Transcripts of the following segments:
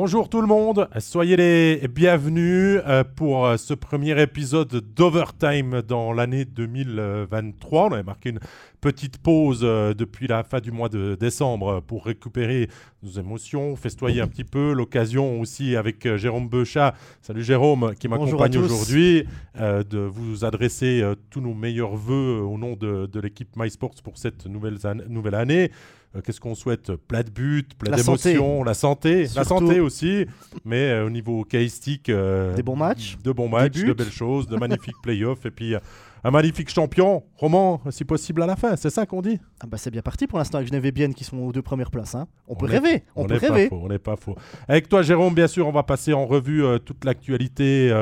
Bonjour tout le monde, soyez les bienvenus euh, pour euh, ce premier épisode d'Overtime dans l'année 2023. On avait marqué une petite pause euh, depuis la fin du mois de décembre pour récupérer nos émotions, festoyer un petit peu. L'occasion aussi avec Jérôme Beuchat, salut Jérôme, qui m'accompagne aujourd'hui, de vous adresser tous nos meilleurs voeux au nom de, de l'équipe MySports pour cette nouvelle, nouvelle année. Euh, qu'est-ce qu'on souhaite? Plat de but, plat d'émotion, la santé, la santé aussi, mais euh, au niveau chaïstique, euh, des bons matchs, de bons matchs, de belles choses, de magnifiques playoffs et puis un magnifique champion, roman, si possible à la fin, c'est ça qu'on dit? Ah bah C'est bien parti pour l'instant avec Genève et Bienne qui sont aux deux premières places. Hein. On, peut rêver, on, peut rêver. on n'est pas faux. Avec toi Jérôme, bien sûr, on va passer en revue toute l'actualité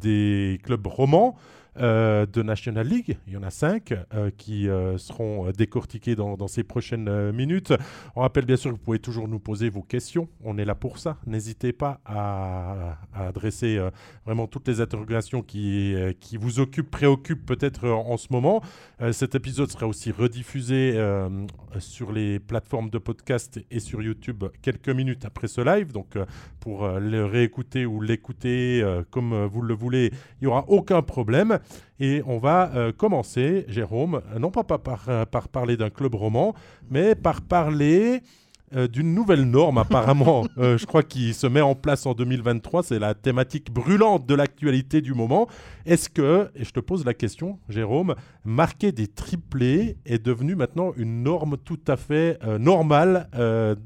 des clubs romans. Euh, de National League. Il y en a cinq euh, qui euh, seront décortiqués dans, ces prochaines minutes. On rappelle bien sûr que vous pouvez toujours nous poser vos questions. On est là pour ça. N'hésitez pas à, adresser vraiment toutes les interrogations qui, qui vous occupent, préoccupent peut-être en, ce moment. cet épisode sera aussi rediffusé sur les plateformes de podcast et sur YouTube quelques minutes après ce live. Donc pour le réécouter ou l'écouter comme vous le voulez, il n'y aura aucun problème. Et on va euh, commencer, Jérôme, non pas par, euh, par, parler d'un club roman, mais par parler euh, d'une nouvelle norme apparemment, je crois, qui se met en place en 2023. C'est la thématique brûlante de l'actualité du moment. Est-ce que, et je te pose la question, Jérôme, marquer des triplés est devenu maintenant une norme tout à fait normale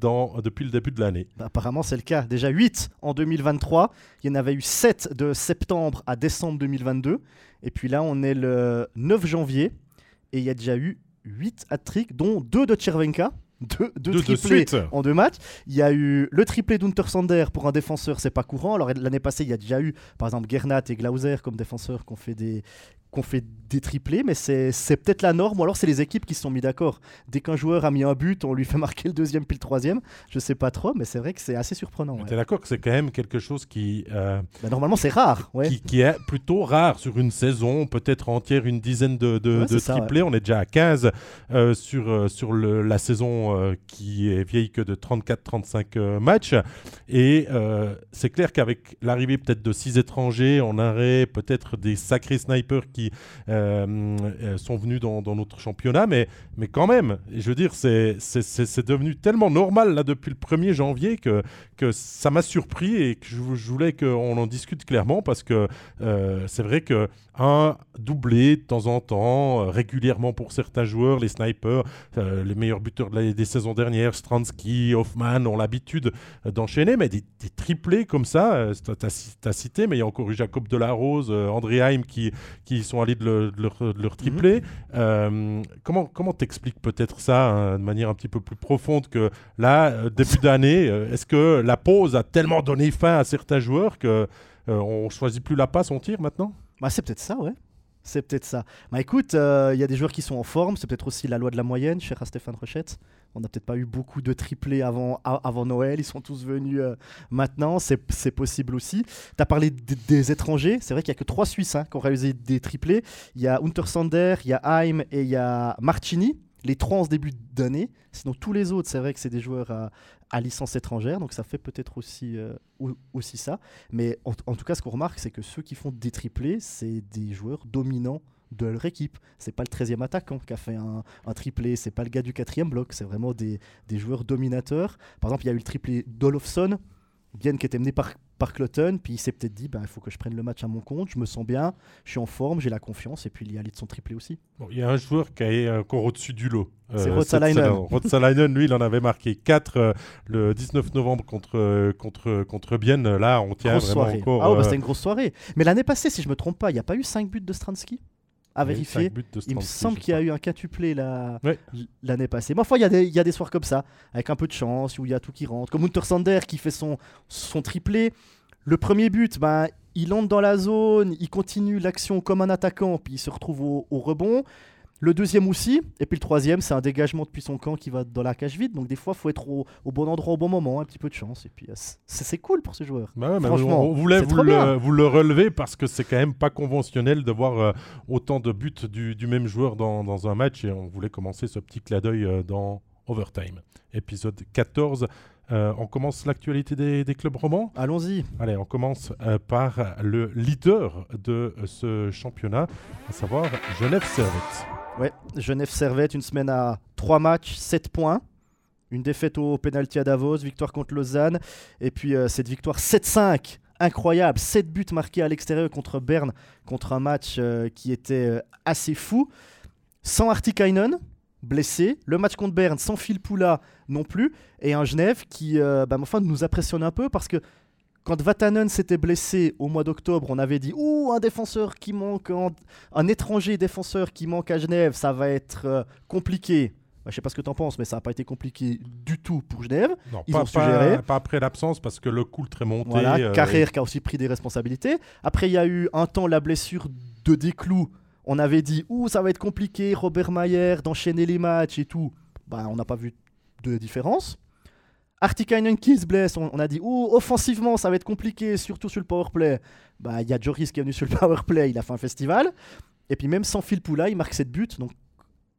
dans, depuis le début de l'année? Bah, Apparemment, c'est le cas. Déjà 8 en 2023. Il y en avait eu 7 de septembre à décembre 2022. Et puis là, on est le 9 janvier et il y a déjà eu 8 hat-tricks, dont 2 de Chervenka. Deux, deux, triplés en deux matchs. Il y a eu le triplé d'Untersander pour un défenseur, c'est pas courant. Alors l'année passée, il y a déjà eu par exemple Gernat et Glauser comme défenseurs qui ont fait des, qu'on fait des triplés, mais c'est peut-être la norme, ou alors c'est les équipes qui se sont mis d'accord. Dès qu'un joueur a mis un but, on lui fait marquer le deuxième puis le troisième. Je sais pas trop, mais c'est vrai que c'est assez surprenant. Tu es d'accord que c'est quand même quelque chose qui... Euh, bah, normalement, c'est rare. Ouais. Qui, est plutôt rare sur une saison, peut-être entière, une dizaine de, de, triplés. on est déjà à 15 euh, sur, euh, sur le, la saison qui est vieille que de 34-35 matchs. Et c'est clair qu'avec l'arrivée peut-être de 6 étrangers, on aurait peut-être des sacrés snipers qui euh, euh, sont venus dans, notre championnat, mais, mais quand même, je veux dire, c'est devenu tellement normal là depuis le 1er janvier que, que ça m'a surpris et que je, voulais qu'on en discute clairement parce que euh, c'est vrai que un doublé de temps en temps, régulièrement pour certains joueurs, les snipers, les meilleurs buteurs de des saisons dernières, Stransky, Hoffman ont l'habitude d'enchaîner, mais des, triplés comme ça, tu as, cité, mais il y a encore eu Jacob Delarose, André Heim qui, qui sont allés de, leur, tripler. Mhm. Euh, comment comment t'expliques peut-être ça hein, de manière un petit peu plus profonde que là, euh, début d'année, euh, est-ce que la pause a tellement donné fin à certains joueurs que on choisit plus la passe, on tire maintenant? Bah, C'est peut-être ça, ouais. C'est peut-être ça. Bah écoute, il y a des joueurs qui sont en forme, c'est peut-être aussi la loi de la moyenne, cher à Stéphane Rochette. On n'a peut-être pas eu beaucoup de triplés avant, avant Noël. Ils sont tous venus euh, maintenant. C'est possible aussi. Tu as parlé des étrangers. C'est vrai qu'il n'y a que trois Suisses hein, qui ont réalisé des triplés. Il y a Untersander, il y a Heim et il y a Marcini. Les trois en ce début d'année. Sinon, tous les autres, c'est vrai que c'est des joueurs à, licence étrangère. Donc ça fait peut-être aussi, euh, aussi ça. Mais en, tout cas, ce qu'on remarque, c'est que ceux qui font des triplés, c'est des joueurs dominants de leur équipe. C'est pas le 13e attaquant qui a fait un, un triplé, c'est pas le gars du quatrième bloc, c'est vraiment des, joueurs dominateurs. Par exemple, il y a eu le triplé d'Olofsson, bien qui était mené par, par Cloton, puis il s'est peut-être dit bah, il faut que je prenne le match à mon compte, je me sens bien, je suis en forme, j'ai la confiance, et puis il y a de son triplé aussi. il y a un joueur qui est encore au-dessus du lot. c'est euh, Rotsalainen. Rotsalainen, lui, il en avait marqué 4 euh, le 19 novembre contre, contre, contre Bienne. Là, on tient vraiment encore. Ah, bah, euh, c'était une grosse soirée. Mais l'année passée, si je me trompe pas, il n'y a pas eu 5 buts de Stransky? À vérifier. Il me semble qu'il y a eu un quatuplé l'année passée. Mais enfin, il y, a des, soirs comme ça, avec un peu de chance, où il y a tout qui rentre. Comme Untersander qui fait son, son triplé. Le premier but, ben, il entre dans la zone, il continue l'action comme un attaquant, puis il se retrouve au rebond. Le deuxième aussi, et puis le troisième, c'est un dégagement depuis son camp qui va dans la cage vide. Donc des fois, il faut être au, bon endroit au bon moment, un petit peu de chance. Et puis euh, c'est cool pour ce joueur. Bah Franchement, on voulait vous le, vous le, relever parce que c'est quand même pas conventionnel de voir euh, autant de buts du, même joueur dans, un match. Et on voulait commencer ce petit clin d'œil euh, dans overtime. Épisode 14. Euh, on commence l'actualité des, clubs romans Allons-y. Allez, on commence euh, par le leader de ce championnat, à savoir Genève Servette. Ouais, Genève Servette, une semaine à 3 matchs, 7 points. Une défaite au penalty à Davos, victoire contre Lausanne. Et puis euh, cette victoire 7-5 incroyable. 7 buts marqués à l'extérieur contre Berne, contre un match qui était assez fou. Sans Artikainen, blessé. Le match contre Berne sans Phil Poula non plus. Et un Genève qui euh, bah, enfin, nous impressionne un peu parce que quand Vatanen s'était blessé au mois d'octobre, on avait dit Ouh, un défenseur qui manque, un, étranger défenseur qui manque à Genève, ça va être euh, compliqué. Bah, je sais pas ce que tu en penses, mais ça n'a pas été compliqué du tout pour Genève. Ils pas, ont Pas, après l'absence, parce que le coup très monté. Voilà, euh, Carrère qui a aussi pris des responsabilités. Après, il y a eu un temps la blessure de Desclous on avait dit, ouh, ça va être compliqué, Robert Mayer, d'enchaîner les matchs et tout. Bah, on n'a pas vu de différence. Artikainen qui se on, a dit, ouh, offensivement, ça va être compliqué, surtout sur le powerplay. Bah, il y a Joris qui est venu sur le powerplay, il a fait un festival. Et puis même sans Phil Poula, il marque 7 buts. Donc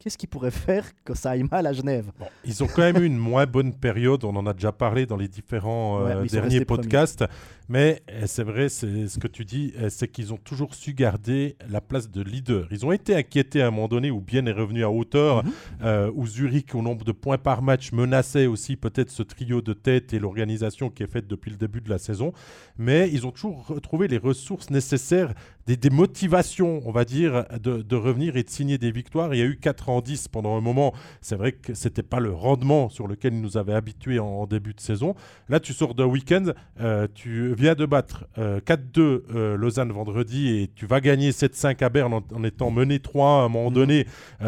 qu'est-ce qu'il pourrait faire que ça aille mal à Genève? Ils ont quand même eu une moins bonne période, on en a déjà parlé dans les différents euh, derniers podcasts. Mais euh, c'est vrai, c'est ce que tu dis, euh, c'est qu'ils ont toujours su garder la place de leader. Ils ont été inquiétés à un moment donné où Bien est revenu à hauteur, mhm. où Zurich, au nombre de points par match, menaçait aussi peut-être ce trio de tête et l'organisation qui est faite depuis le début de la saison. Mais ils ont toujours retrouvé les ressources nécessaires, des, motivations, on va dire, de, de, revenir et de signer des victoires. Il y a eu 4 ans 10 pendant un moment. C'est vrai que c'était pas le rendement sur lequel ils nous avaient habitués en, début de saison. Là, tu sors d'un week-end, euh, tu viens de battre 4-2 euh, euh, Lausanne vendredi et tu vas gagner 7-5 à Berne en, étant mené 3 à un moment mm. donné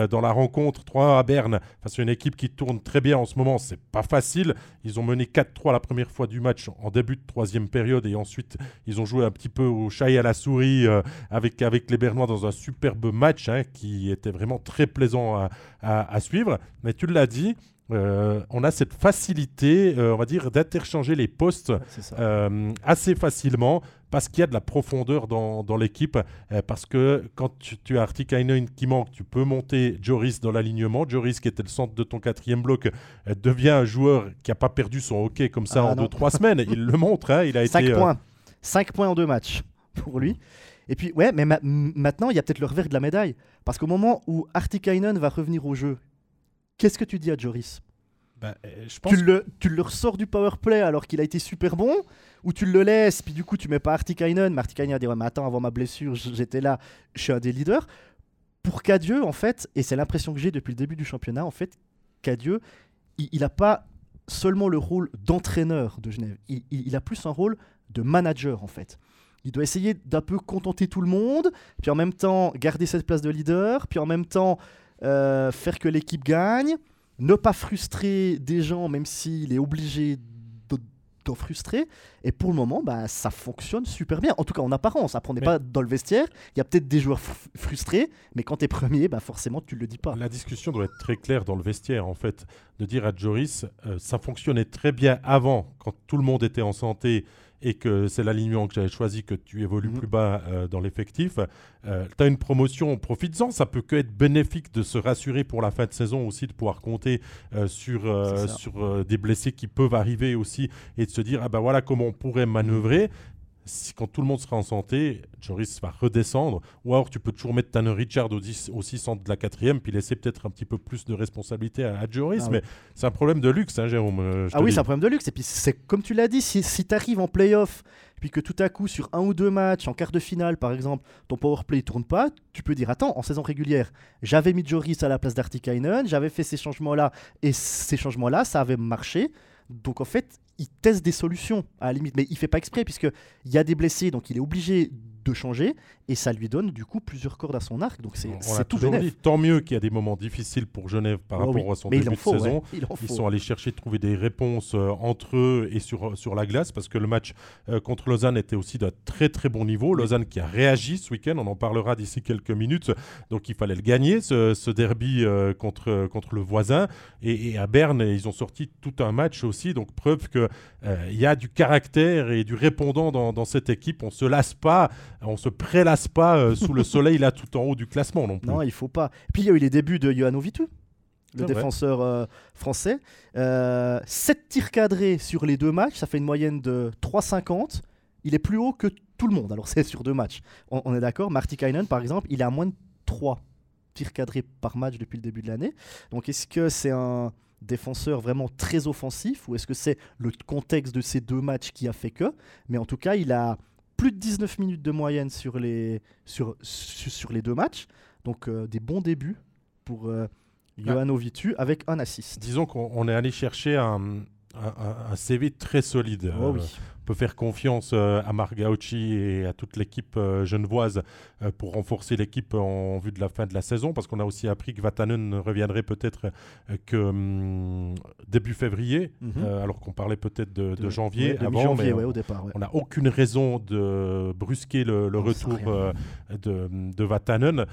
dans la rencontre, 3 à Berne face à une équipe qui tourne très bien en ce moment. C'est pas facile. Ils ont mené 4-3 la première fois du match en début de troisième période et ensuite ils ont joué un petit peu au chat et à la souris avec, avec les Bernois dans un superbe match hein, qui était vraiment très plaisant à, suivre. Mais tu l'as dit, euh, on a cette facilité, euh, on va dire, d'interchanger les postes euh, assez facilement parce qu'il y a de la profondeur dans, l'équipe. parce que quand tu, as Artikainen qui manque, tu peux monter Joris dans l'alignement. Joris, qui était le centre de ton quatrième bloc, devient un joueur qui n'a pas perdu son hockey comme ça ah, en 2-3 semaines. Il le montre. Hein, il a 5 points. 5 points en deux matchs pour lui. Et puis, ouais, mais maintenant, il y a peut-être le revers de la médaille. Parce qu'au moment où Artikainen va revenir au jeu, qu'est-ce que tu dis à Joris? Bah, euh, je pense tu, le, tu le ressors du power play alors qu'il a été super bon ou tu le laisses puis du coup tu mets pas Artikainen mais Artikainen a dit ouais mais attends avant ma blessure j'étais là je suis un des leaders. Pour Cadieux en fait et c'est l'impression que j'ai depuis le début du championnat en fait Cadieux il n'a pas seulement le rôle d'entraîneur de Genève il, il, a plus un rôle de manager en fait il doit essayer d'un peu contenter tout le monde, puis en même temps garder cette place de leader, puis en même temps euh, faire que l'équipe gagne, ne pas frustrer des gens même s'il est obligé d'en frustrer. Et pour le moment, bah, ça fonctionne super bien. En tout cas, en apparence. Après, on n'est pas dans le vestiaire. Il y a peut-être des joueurs frustrés, mais quand tu es premier, bah, forcément, tu ne le dis pas. La discussion doit être très claire dans le vestiaire, en fait. De dire à Joris, euh, ça fonctionnait très bien avant, quand tout le monde était en santé et que c'est l'alignement que j'avais choisi, que tu évolues mhm. plus bas euh, dans l'effectif, euh, tu as une promotion, profites-en. Ça peut que être bénéfique de se rassurer pour la fin de saison aussi, de pouvoir compter euh, sur, sur des blessés qui peuvent arriver aussi et de se dire, ah ben voilà comment on pourrait manœuvrer si, quand tout le monde sera en santé, Joris va redescendre. Ou alors tu peux toujours mettre Tanner Richard au, 10, centre de la quatrième, puis laisser peut-être un petit peu plus de responsabilité à, Joris. Ah mais c'est un problème de luxe, hein, Jérôme. Euh, ah oui, c'est un problème de luxe. Et puis c'est comme tu l'as dit, si, si tu arrives en playoff, puis que tout à coup, sur un ou deux matchs, en quart de finale par exemple, ton powerplay ne tourne pas, tu peux dire Attends, en saison régulière, j'avais mis Joris à la place d'Artikainen, j'avais fait ces changements-là, et ces changements-là, ça avait marché. Donc en fait, il teste des solutions à la limite, mais il fait pas exprès puisque il y a des blessés, donc il est obligé de changer et ça lui donne du coup plusieurs cordes à son arc. Donc c'est tout dit, Tant mieux qu'il y a des moments difficiles pour Genève par oh rapport à son début de saison. Ils sont allés chercher de trouver des réponses euh, entre eux et sur, sur la glace parce que le match euh, contre Lausanne était aussi d'un très très bon niveau. Lausanne qui a réagi ce week-end, on en parlera d'ici quelques minutes. Donc il fallait le gagner ce, derby euh, contre, contre le voisin. Et, à Berne, ils ont sorti tout un match aussi. Donc preuve qu'il il y a du caractère et du répondant dans, dans cette équipe. On se lasse pas on se prélasse pas euh, sous le soleil là tout en haut du classement non plus. Non, il faut pas. Puis il y a eu les débuts de Johan Vitu. le défenseur français. 7 tirs cadrés sur les deux matchs, ça fait une moyenne de 3,50. Il est plus haut que tout le monde, alors c'est sur deux matchs. On, est d'accord Marty Kainen, par exemple, il est à moins de 3 tirs cadrés par match depuis le début de l'année. Donc est-ce que c'est un défenseur vraiment très offensif ou est-ce que c'est le contexte de ces deux matchs qui a fait que? Mais en tout cas, il a plus de 19 minutes de moyenne sur les, sur, sur, les deux matchs. Donc euh, des bons débuts pour euh, Johan Ovitu avec un assist. Disons qu'on est allé chercher un, un, CV très solide. Oh oui peut faire confiance euh, à Marc et à toute l'équipe euh, genevoise euh, pour renforcer l'équipe en vue de la fin de la saison, parce qu'on a aussi appris que Vatanen ne reviendrait peut-être que hum, début février, mhm. alors qu'on parlait peut-être de, janvier avant, mais au départ, on n'a aucune raison de brusquer le, retour de, de, Vatanen.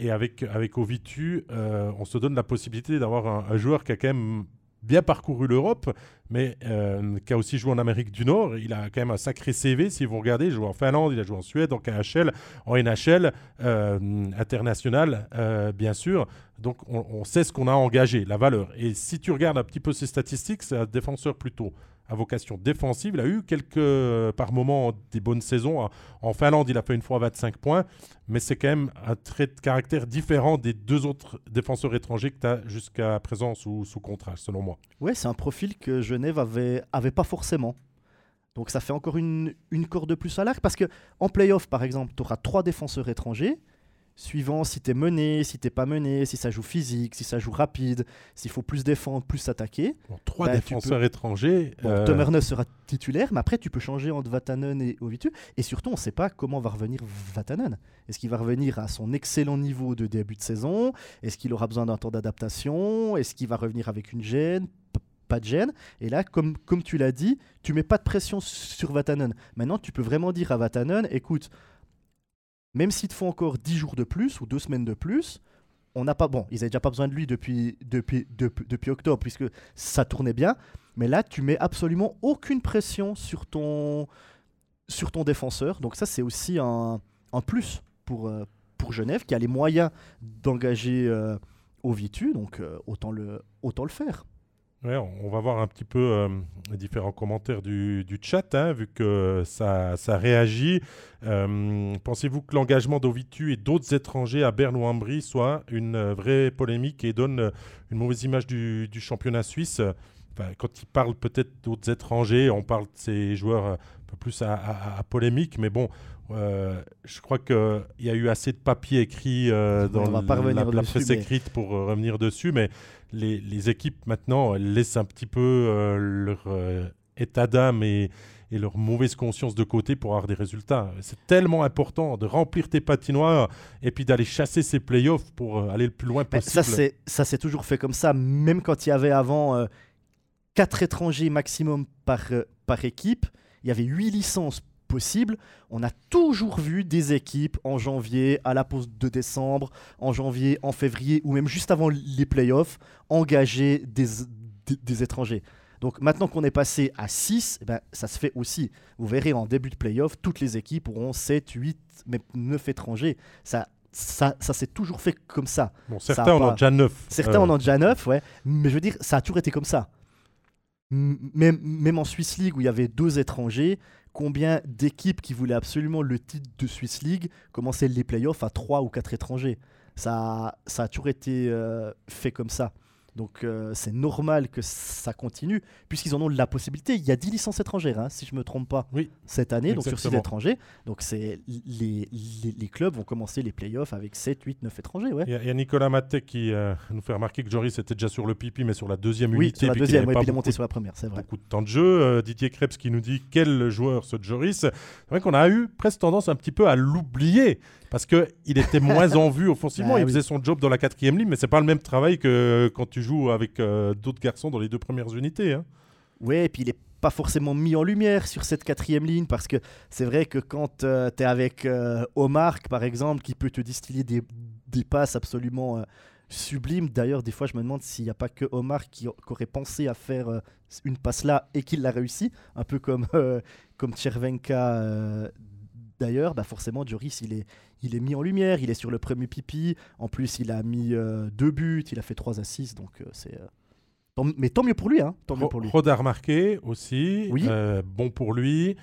et avec, avec Ovitu, on se donne la possibilité d'avoir un, un joueur qui a quand même bien parcouru l'Europe, mais euh, qui a aussi joué en Amérique du Nord. Il a quand même un sacré CV, si vous regardez. Il a joué en Finlande, il a joué en Suède, en KHL, en NHL, euh, international, euh, bien sûr. Donc on, sait ce qu'on a engagé, la valeur. Et si tu regardes un petit peu ses statistiques, c'est un défenseur plutôt à vocation défensive. Il a eu quelques, par moments, des bonnes saisons. En Finlande, il a fait une fois 25 points, mais c'est quand même un trait de caractère différent des deux autres défenseurs étrangers que tu as jusqu'à présent sous, sous contrat, selon moi. Ouais, c'est un profil que Genève avait, avait pas forcément. Donc ça fait encore une, une corde de plus à l'arc, parce que en playoff, par exemple, tu auras trois défenseurs étrangers suivant si tu es mené, si t'es pas mené, si ça joue physique, si ça joue rapide, s'il faut plus défendre, plus s'attaquer. trois bah, défenseurs étrangers. Bon, euh... sera titulaire, mais après tu peux changer entre Vatanen et Ovitu. Et surtout, on ne sait pas comment va revenir Vatanen. Est-ce qu'il va revenir à son excellent niveau de début de saison? Est-ce qu'il aura besoin d'un temps d'adaptation? Est-ce qu'il va revenir avec une gêne? Pas de gêne. Et là, comme, comme tu l'as dit, tu mets pas de pression sur Vatanen. Maintenant, tu peux vraiment dire à Vatanen, écoute, même s'il te faut encore 10 jours de plus ou 2 semaines de plus, on n'a pas. Bon, ils n'avaient déjà pas besoin de lui depuis, depuis, depuis, octobre, puisque ça tournait bien. Mais là, tu mets absolument aucune pression sur ton, sur ton défenseur. Donc, ça, c'est aussi un, plus pour, euh, pour Genève, qui a les moyens d'engager euh, Ovitu. Donc, euh, autant le faire on va voir un petit peu euh, les différents commentaires du, chat, hein, vu que ça, réagit. Euh, pensez-vous que l'engagement d'Ovitu et d'autres étrangers à Berne ou Ambry soit une vraie polémique et donne une mauvaise image du, championnat suisse? Quand il parle peut-être d'autres étrangers, on parle de ces joueurs un peu plus à, polémique, mais bon, euh, je crois qu'il y a eu assez de papiers écrits dans la, presse écrite pour revenir dessus, mais les, équipes maintenant laissent un petit peu euh, leur euh, état d'âme et, leur mauvaise conscience de côté pour avoir des résultats. C'est tellement important de remplir tes patinoires et puis d'aller chasser ces playoffs pour euh, aller le plus loin possible. Ça s'est toujours fait comme ça, même quand il y avait avant 4 étrangers maximum par, par équipe, il y avait 8 licences possible. On a toujours vu des équipes en janvier, à la pause de décembre, en janvier, en février, ou même juste avant les playoffs, engager des, des, étrangers. Donc maintenant qu'on est passé à 6, eh ben, ça se fait aussi. Vous verrez en début de playoff, toutes les équipes auront 7, 8, même 9 étrangers. Ça, ça, ça s'est toujours fait comme ça. Bon, certains en ont déjà 9. Certains en ont déjà 9, ouais. Mais je veux dire, ça a toujours été comme ça. Même, même en Swiss League où il y avait deux étrangers, combien d'équipes qui voulaient absolument le titre de Swiss League commençaient les playoffs à 3 ou 4 étrangers. Ça, a toujours été euh, fait comme ça. Donc euh, c'est normal que ça continue, puisqu'ils en ont la possibilité. Il y a 10 licences étrangères, hein, si je ne me trompe pas, oui, cette année, donc sur 6 étrangers. Donc c'est les, les, clubs vont commencer les playoffs avec 7, 8, 9 étrangers. Il y, a Nicolas Maté qui euh, nous fait remarquer que Joris était déjà sur le pipi, mais sur la deuxième oui, unité. Sur la deuxième, puis il est monté sur la première, c'est vrai. Beaucoup de temps de jeu. Euh, Didier Krebs qui nous dit quel joueur ce Joris? C'est vrai qu'on a eu presque tendance un petit peu à l'oublier parce qu'il était moins en vue offensivement. Bah il faisait son job dans la quatrième ligne, mais c'est pas le même travail que quand tu joues avec euh, d'autres garçons dans les deux premières unités. Hein. Oui, et puis il est pas forcément mis en lumière sur cette quatrième ligne parce que c'est vrai que quand euh, tu es avec euh, Omar, par exemple, qui peut te distiller des, des passes absolument sublimes. D'ailleurs, des fois, je me demande s'il n'y a pas que Omar qui, aurait pensé à faire une passe là et qu'il l'a réussi, un peu comme, comme Tchervenka d'ailleurs, bah forcément, Joris, il est, il est mis en lumière. Il est sur le premier pipi. En plus, il a mis euh, deux buts. Il a fait trois assists. Donc, euh, c'est. Euh, mais tant mieux pour lui. Hein, tant mieux pour lui. Rodar marqué aussi. Oui. bon pour lui.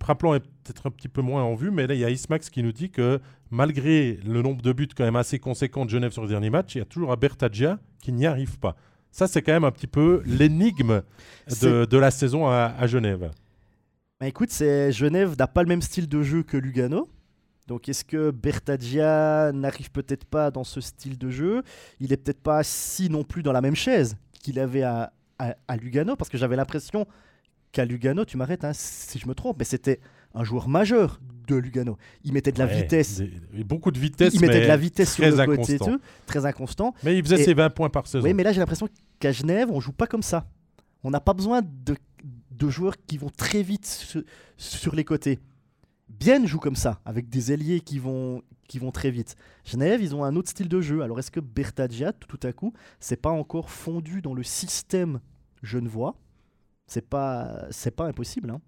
Praplan est peut-être un petit peu moins en vue, mais là, il y a Ismax qui nous dit que malgré le nombre de buts quand même assez conséquent de Genève sur le dernier match, il y a toujours un Bertagia qui n'y arrive pas. Ça, c'est quand même un petit peu l'énigme de, la saison à, Genève. Bah écoute, Genève n'a pas le même style de jeu que Lugano. Donc est-ce que Bertagia n'arrive peut-être pas dans ce style de jeu? Il est peut-être pas assis non plus dans la même chaise qu'il avait à, à, Lugano, parce que j'avais l'impression qu'à Lugano, tu m'arrêtes hein, si je me trompe, mais c'était un joueur majeur de Lugano. Il mettait de la vitesse. beaucoup de vitesse. Il mettait de la vitesse sur le côté, très inconstant. Mais il faisait ses 20 points par saison. Oui, mais là j'ai l'impression qu'à Genève, on joue pas comme ça. On n'a pas besoin de, de, joueurs qui vont très vite sur, les côtés. Bien joue comme ça, avec des ailiers qui vont, qui vont très vite. Genève, ils ont un autre style de jeu. Alors est-ce que Bertagia, tout à coup, c'est pas encore fondu dans le système genevois? C'est pas, c'est pas impossible. Hein.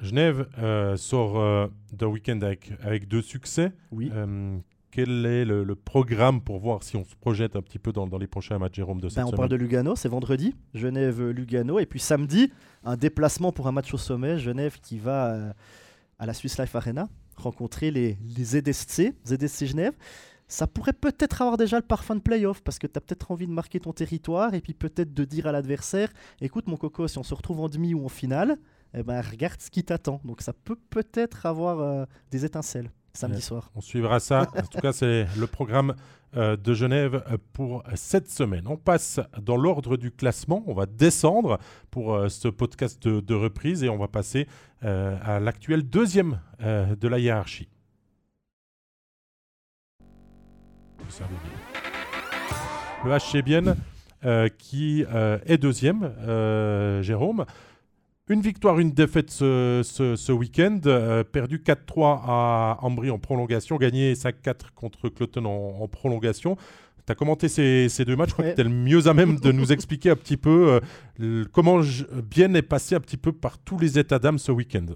Genève euh, sort euh, d'un week-end avec, avec, deux succès. Oui. Euh, quel est le, programme pour voir si on se projette un petit peu dans, dans les prochains matchs, Jérôme, de cette ben, On parle de Lugano, c'est vendredi. Genève-Lugano. Et puis samedi, un déplacement pour un match au sommet. Genève qui va à la Swiss Life Arena rencontrer les, les ZSC, ZSC Genève. Ça pourrait peut-être avoir déjà le parfum de playoff parce que tu as peut-être envie de marquer ton territoire et puis peut-être de dire à l'adversaire écoute, mon coco, si on se retrouve en demi ou en finale, eh ben, regarde ce qui t'attend. Donc ça peut peut-être avoir euh, des étincelles samedi soir. On suivra ça. en tout cas, c'est le programme euh, de Genève euh, pour cette semaine. On passe dans l'ordre du classement. On va descendre pour ce podcast de, reprise et on va passer à l'actuel deuxième de la hiérarchie. Le HC Bienne qui est deuxième, Jérôme. Une victoire, une défaite ce, week-end. Euh, perdu 4-3 à Ambry en prolongation, gagné 5-4 contre Cloton en, prolongation. Tu as commenté ces, deux matchs, je crois que tu es le mieux à même de nous expliquer un petit peu euh, comment Bien est passé un petit peu par tous les états d'âme ce week-end.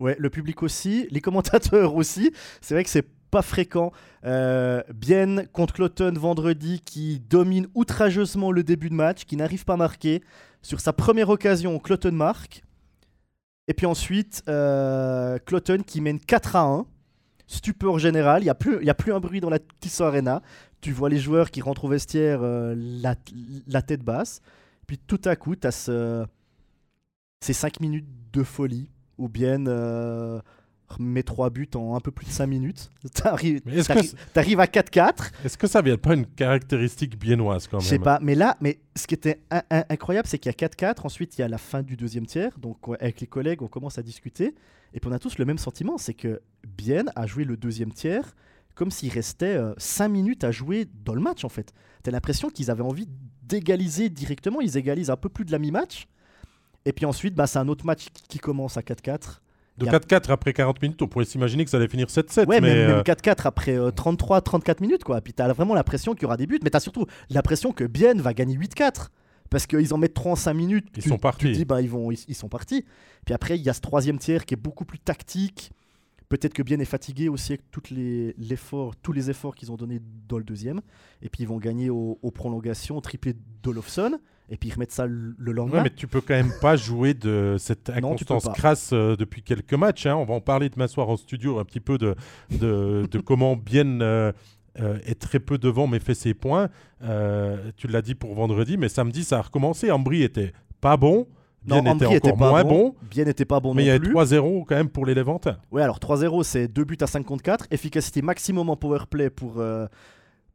Ouais, le public aussi, les commentateurs aussi. C'est vrai que c'est pas fréquent. Euh, Bien contre Cloton vendredi qui domine outrageusement le début de match, qui n'arrive pas à marquer. Sur sa première occasion, Cloton marque. Et puis ensuite, euh, qui mène 4 à 1. Stupeur générale, il n'y a, plus, a plus un bruit dans la Tissot Arena. Tu vois les joueurs qui rentrent au vestiaire euh, la, tête basse. Puis tout à coup, tu as ce, ces 5 minutes de folie ou bien euh, met trois buts en un peu plus de 5 minutes. T'arrives arrives à 4-4. Est-ce que ça vient pas une caractéristique biennoise quand même Je sais pas, mais là, mais ce qui était incroyable, c'est qu'il y a 4-4, ensuite il y a la fin du deuxième tiers, donc avec les collègues, on commence à discuter, et puis on a tous le même sentiment, c'est que Bien a joué le deuxième tiers comme s'il restait 5 euh, minutes à jouer dans le match en fait. T'as l'impression qu'ils avaient envie d'égaliser directement, ils égalisent un peu plus de la mi-match, et puis ensuite, bah, c'est un autre match qui commence à 4-4. De 4-4 après 40 minutes, on pourrait s'imaginer que ça allait finir 7-7. Ouais, mais même, 4-4 euh, après 33-34 euh, minutes, quoi. Puis t'as vraiment l'impression qu'il y aura des buts, mais t'as surtout l'impression que Bien va gagner 8-4. Parce qu'ils en mettent 3 en 5 minutes. Ils sont partis. Tu dis, bah, ils, vont, ils, sont partis. Puis après, il y a ce troisième tiers qui est beaucoup plus tactique. Peut-être que Bien est fatigué aussi avec toutes les, tous les efforts qu'ils ont donnés dans le deuxième. Et puis ils vont gagner aux, prolongations, triplé d'Olofsson et puis ils remettent ça le lendemain. Ouais, mais tu peux quand même pas jouer de cette inconstance crasse euh, depuis quelques matchs. Hein. On va en parler demain soir en studio un petit peu de, de, comment bien euh, euh, est très peu devant mais fait ses points. tu l'as dit pour vendredi, mais samedi ça a recommencé. Ambry était pas bon. Bien était encore moins bon, Bien n'était pas bon mais il y a 3-0 quand même pour les Levantins. Oui, alors 3-0, c'est 2 buts à 54. Efficacité maximum en powerplay pour,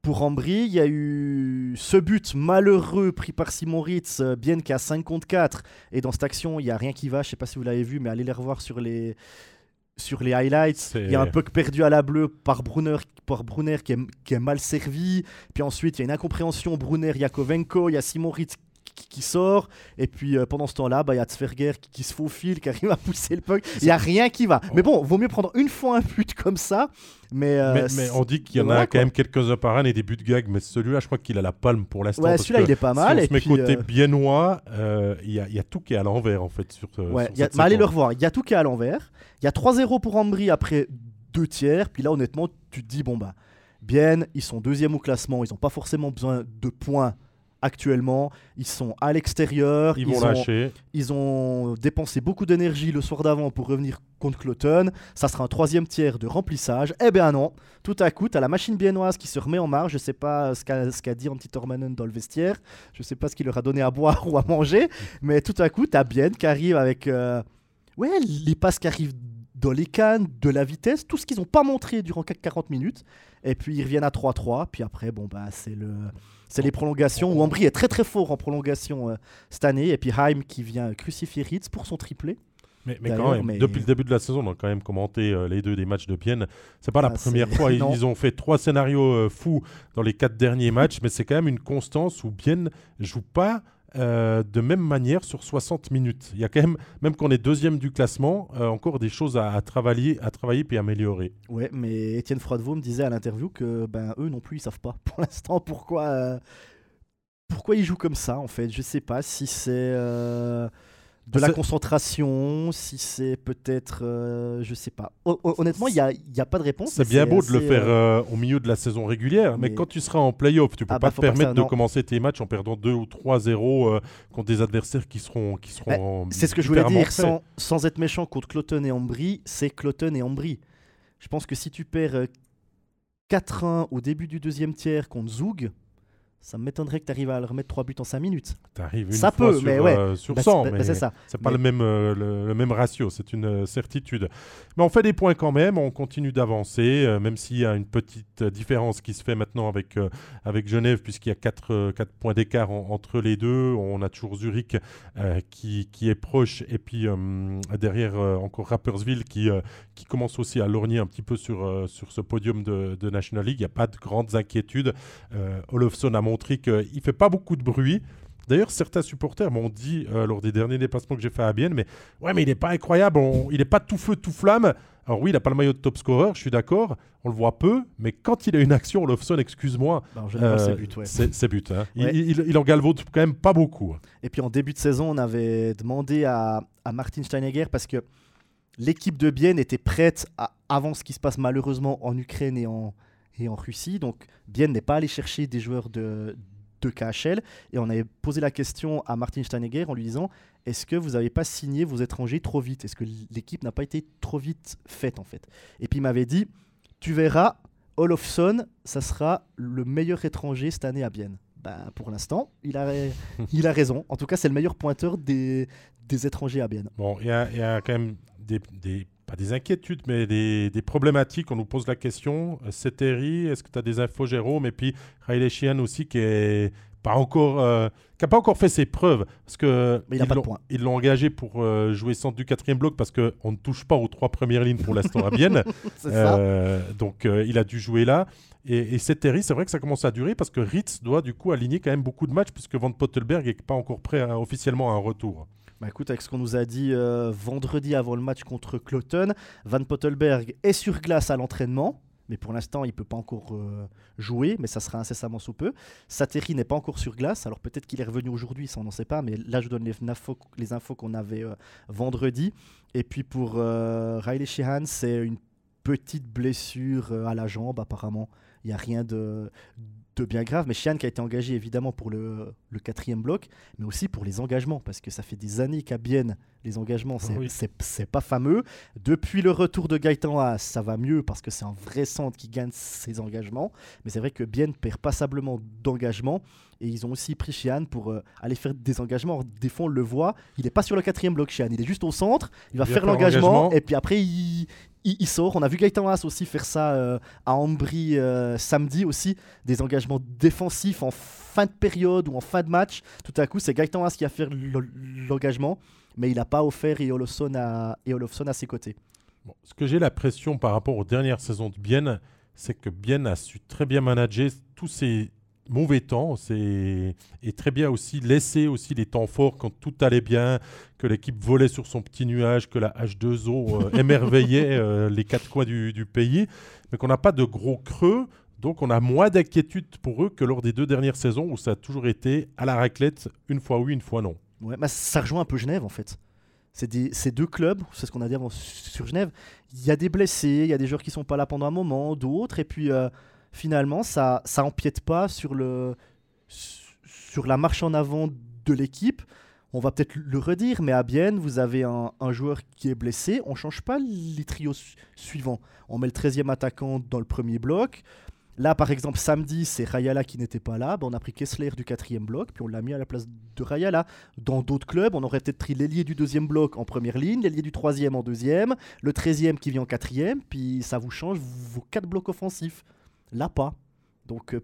pour Ambry. Il y a eu ce but malheureux pris par Simon Ritz, euh, bien qu'à 5 contre 4. Et dans cette action, il n'y a rien qui va. Je ne sais pas si vous l'avez vu, mais allez les revoir sur les, sur les highlights. Il y a un puck perdu à la bleue par Brunner, par Brunner qui, est, qui est mal servi. Puis ensuite, il y a une incompréhension Brunner-Yakovenko. Il y a Simon Ritz qui, sort. Et puis euh, pendant ce temps-là, bah, il y a Tsverger qui, se faufile, qui arrive à pousser le puck. Il n'y a rien qui va. Mais bon, vaut mieux prendre une fois un but comme ça. Mais, euh, mais, on dit qu'il y en a quand même quelques-uns par an et des buts de gag. Mais celui-là, je crois qu'il a la palme pour l'instant. Ouais, celui-là, il est pas mal. Si on se met côté euh, biennois, il y, y, a tout qui est à l'envers en fait. Sur, ouais, allez le revoir. Il y a tout qui est à l'envers. Il y a 3-0 pour Ambry après deux tiers. Puis là, honnêtement, tu te dis, bon, bah, bien, ils sont deuxième au classement, ils n'ont pas forcément besoin de points actuellement. Ils sont à l'extérieur. Ils, vont ont, lâcher. Ils ont dépensé beaucoup d'énergie le soir d'avant pour revenir contre Cloton. Ça sera un troisième tiers de remplissage. Eh bien non, tout à coup, tu as la machine biennoise qui se remet en marche. Je ne sais pas ce qu'a qu dit Antti Tormanen dans le vestiaire. Je ne sais pas ce qu'il leur a donné à boire ou à manger. Mais tout à coup, tu as Bien qui arrive avec euh, ouais, les passes qui arrivent dans les cannes, de la vitesse, tout ce qu'ils n'ont pas montré durant 40 minutes. Et puis ils reviennent à 3-3. Puis après, bon, bah, c'est le c'est les prolongations où Ambry est très très fort en prolongation euh, cette année. Et puis Heim qui vient crucifier Ritz pour son triplé. Mais, mais quand même, depuis le début de la saison, on a quand même commenté euh, les deux des matchs de Bienne. C'est pas la ah, première fois. Ils, ils, ont fait trois scénarios euh, fous dans les quatre derniers matchs, mais c'est quand même une constance où Bienne joue pas euh, de même manière sur 60 minutes. Il y a quand même, même qu'on est deuxième du classement, euh, encore des choses à, travailler, à travailler puis améliorer. Ouais, mais Étienne Froidevaux me disait à l'interview que ben eux non plus ils savent pas pour l'instant pourquoi euh, pourquoi ils jouent comme ça en fait. Je sais pas si c'est de la concentration, si c'est peut-être, euh, je sais pas. honnêtement, il n'y a, y a, pas de réponse. C'est bien beau de le faire euh, euh, au milieu de la saison régulière, mais, quand tu seras en playoff, tu peux ah pas bah, te permettre de commencer tes matchs en perdant 2 ou 3-0 contre des adversaires qui seront, qui seront bah, C'est ce que je voulais dire, sans, sans, être méchant contre Cloton et Ambry, c'est Cloton et Ambry. Je pense que si tu perds 4-1 au début du deuxième tiers contre Zoug, ça m'étonnerait que tu arrives à le remettre 3 buts en 5 minutes. Une ça fois peut, sur, mais ouais. Euh, sur bah, 100, bah, mais c'est ça. C'est pas le, même, euh, le, même ratio, c'est une euh, certitude. Mais on fait des points quand même, on continue d'avancer, même s'il y a une petite différence qui se fait maintenant avec, avec Genève, puisqu'il y a 4, 4 points d'écart entre les deux. On a toujours Zurich qui, qui, est proche, et puis derrière encore Rappersville qui, qui commence aussi à lorgner un petit peu sur, sur ce podium de, de National League. Il n'y a pas de grandes inquiétudes. Olofsson a montré qu'il ne fait pas beaucoup de bruit. D'ailleurs, certains supporters m'ont dit euh, lors des derniers déplacements que j'ai fait à Bienne, mais ouais, mais il n'est pas incroyable, il n'est pas tout feu, tout flamme. Alors oui, il n'a pas le maillot de top scorer, je suis d'accord, on le voit peu, mais quand il a une action, Lofson, excuse-moi, euh, c'est but. Hein. Il, en galvaude quand même pas beaucoup. Et puis en début de saison, on avait demandé à, Martin Steinegger, parce que l'équipe de Bienne était prête avant ce qui se passe malheureusement en Ukraine et en, et en Russie. Donc, Bienne n'est pas allé chercher des joueurs de, de KHL. Et on avait posé la question à Martin Steinegger en lui disant Est-ce que vous n'avez pas signé vos étrangers trop vite? Est-ce que l'équipe n'a pas été trop vite faite en fait? Et puis il m'avait dit Tu verras, Olofsson, ça sera le meilleur étranger cette année à Bienne. Ben, pour l'instant, il a, il a raison. En tout cas, c'est le meilleur pointeur des, des étrangers à Bienne. Bon, il y, y a, quand même des, des pas des inquiétudes, mais des, des, problématiques. On nous pose la question. C'est Terry, est-ce que tu as des infos, Jérôme? Et puis Riley Sheehan aussi, qui est pas encore, euh, qui pas encore fait ses preuves, parce que ils l'ont engagé pour euh, jouer centre du quatrième bloc parce que on ne touche pas aux trois premières lignes pour l'instant à euh, donc euh, il a dû jouer là. Et, et c'est Terry, c'est vrai que ça commence à durer parce que Ritz doit du coup aligner quand même beaucoup de matchs puisque Van Pottelberg n'est pas encore prêt officiellement à un retour. Bah écoute, avec ce qu'on nous a dit euh, vendredi avant le match contre Cloton, Van Pottelberg est sur glace à l'entraînement, mais pour l'instant il ne peut pas encore euh, jouer, mais ça sera incessamment sous peu. Sateri n'est pas encore sur glace, alors peut-être qu'il est revenu aujourd'hui, ça on n'en sait pas, mais là je donne les infos, qu'on avait euh, vendredi. Et puis pour Riley Sheehan, c'est une petite blessure à la jambe apparemment. Il n'y a rien de, de bien grave, mais Chian qui a été engagé évidemment pour le, le, quatrième bloc, mais aussi pour les engagements, parce que ça fait des années qu'à Bienne, les engagements, c'est c'est pas fameux. Depuis le retour de Gaëtan Haas, ça va mieux, parce que c'est un vrai centre qui gagne ses engagements, mais c'est vrai que Bienne perd passablement d'engagements, et ils ont aussi pris Chian pour euh, aller faire des engagements. des fois, on le voit, il n'est pas sur le quatrième bloc, Chian, il est juste au centre, il va faire l'engagement, et puis après, il, il, sort. On a vu Gaëtan Haas aussi faire ça euh, à Ambry euh, samedi aussi, des engagements défensifs en fin de période ou en fin de match. Tout à coup, c'est Gaëtan Haas qui a fait l'engagement, mais il n'a pas offert et à, à ses côtés. ce que j'ai l'impression par rapport aux dernières saisons de Bienne, c'est que Bienne a su très bien manager tous ces mauvais temps. C'est et très bien aussi laisser aussi les temps forts quand tout allait bien, que l'équipe volait sur son petit nuage, que la H2O euh, émerveillait euh, les quatre coins du, pays, mais qu'on n'a pas de gros creux. Donc on a moins d'inquiétude pour eux que lors des deux dernières saisons où ça a toujours été à la raclette, une fois oui, une fois non. Ouais, ça rejoint un peu Genève en fait. ces deux clubs, c'est ce qu'on a dit avant sur Genève, il y a des blessés, il y a des joueurs qui sont pas là pendant un moment, d'autres, et puis euh, finalement, ça, ça empiète pas sur, le, sur la marche en avant de l'équipe. On va peut-être le redire, mais à Bienne, vous avez un, joueur qui est blessé, on change pas les trios suivants. On met le 13e attaquant dans le premier bloc, Là, par exemple, samedi, c'est Rayala qui n'était pas là. Ben, on a pris Kessler du quatrième bloc, puis on l'a mis à la place de Rayala. Dans d'autres clubs, on aurait peut-être pris l'ailier du deuxième bloc en première ligne, l'ailier du troisième en deuxième, le treizième qui vient en quatrième, puis ça vous change vos quatre blocs offensifs. Là, pas. Donc, euh,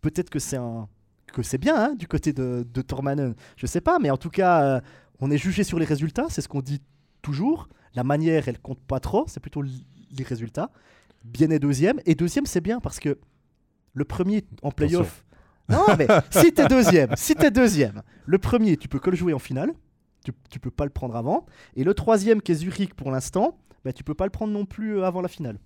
peut-être que c'est un que c'est bien hein, du côté de, de Tormanen. Je sais pas, mais en tout cas, euh, on est jugé sur les résultats, c'est ce qu'on dit toujours. La manière, elle compte pas trop, c'est plutôt les résultats. Bien est deuxième. Et deuxième, c'est bien parce que le premier en playoff. Non, mais si t'es deuxième, si t'es deuxième, le premier, tu peux que le jouer en finale. Tu, tu peux pas le prendre avant. Et le troisième, qui est Zurich pour l'instant, bah, tu peux pas le prendre non plus euh, avant la finale.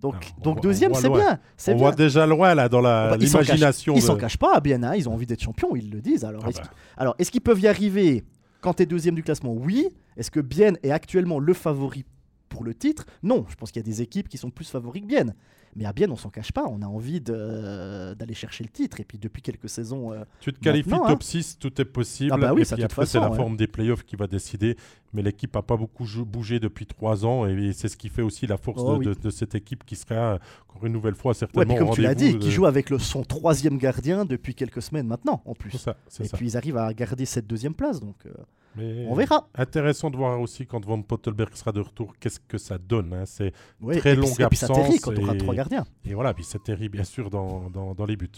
Donc, donc deuxième, c'est bien. On voit déjà loin là dans l'imagination. Ils s'en cachent, pas, bien, hein, ils ont envie d'être champions, ils le disent. Alors, ah est-ce, bah. est qu'ils peuvent y arriver quand tu es deuxième du classement? Oui. Est-ce que Bien est actuellement le favori pour le titre? Non, je pense qu'il y a des équipes qui sont plus favoris que Bienne. Mais à Bienne, on s'en cache pas, on a envie d'aller chercher le titre. Et puis depuis quelques saisons. Euh, tu te qualifies top 6, hein. tout est possible. Ah bah oui, et puis après, c'est la forme des playoffs qui va décider. Mais l'équipe n'a pas beaucoup bougé depuis trois ans. Et c'est ce qui fait aussi la force oh de, cette équipe qui sera encore une nouvelle fois certainement. Ouais, comme tu l'as dit, qui joue avec le, son troisième gardien depuis quelques semaines maintenant, en plus. Ça, et puis ils arrivent à garder cette deuxième place. Donc. Euh, on verra. Intéressant de voir aussi quand Van Pottelberg sera de retour, qu'est-ce que ça donne. Hein. C'est très long absence. Et quand on aura trois gardiens. Et voilà, puis c'est terrible bien sûr dans, dans, dans les buts.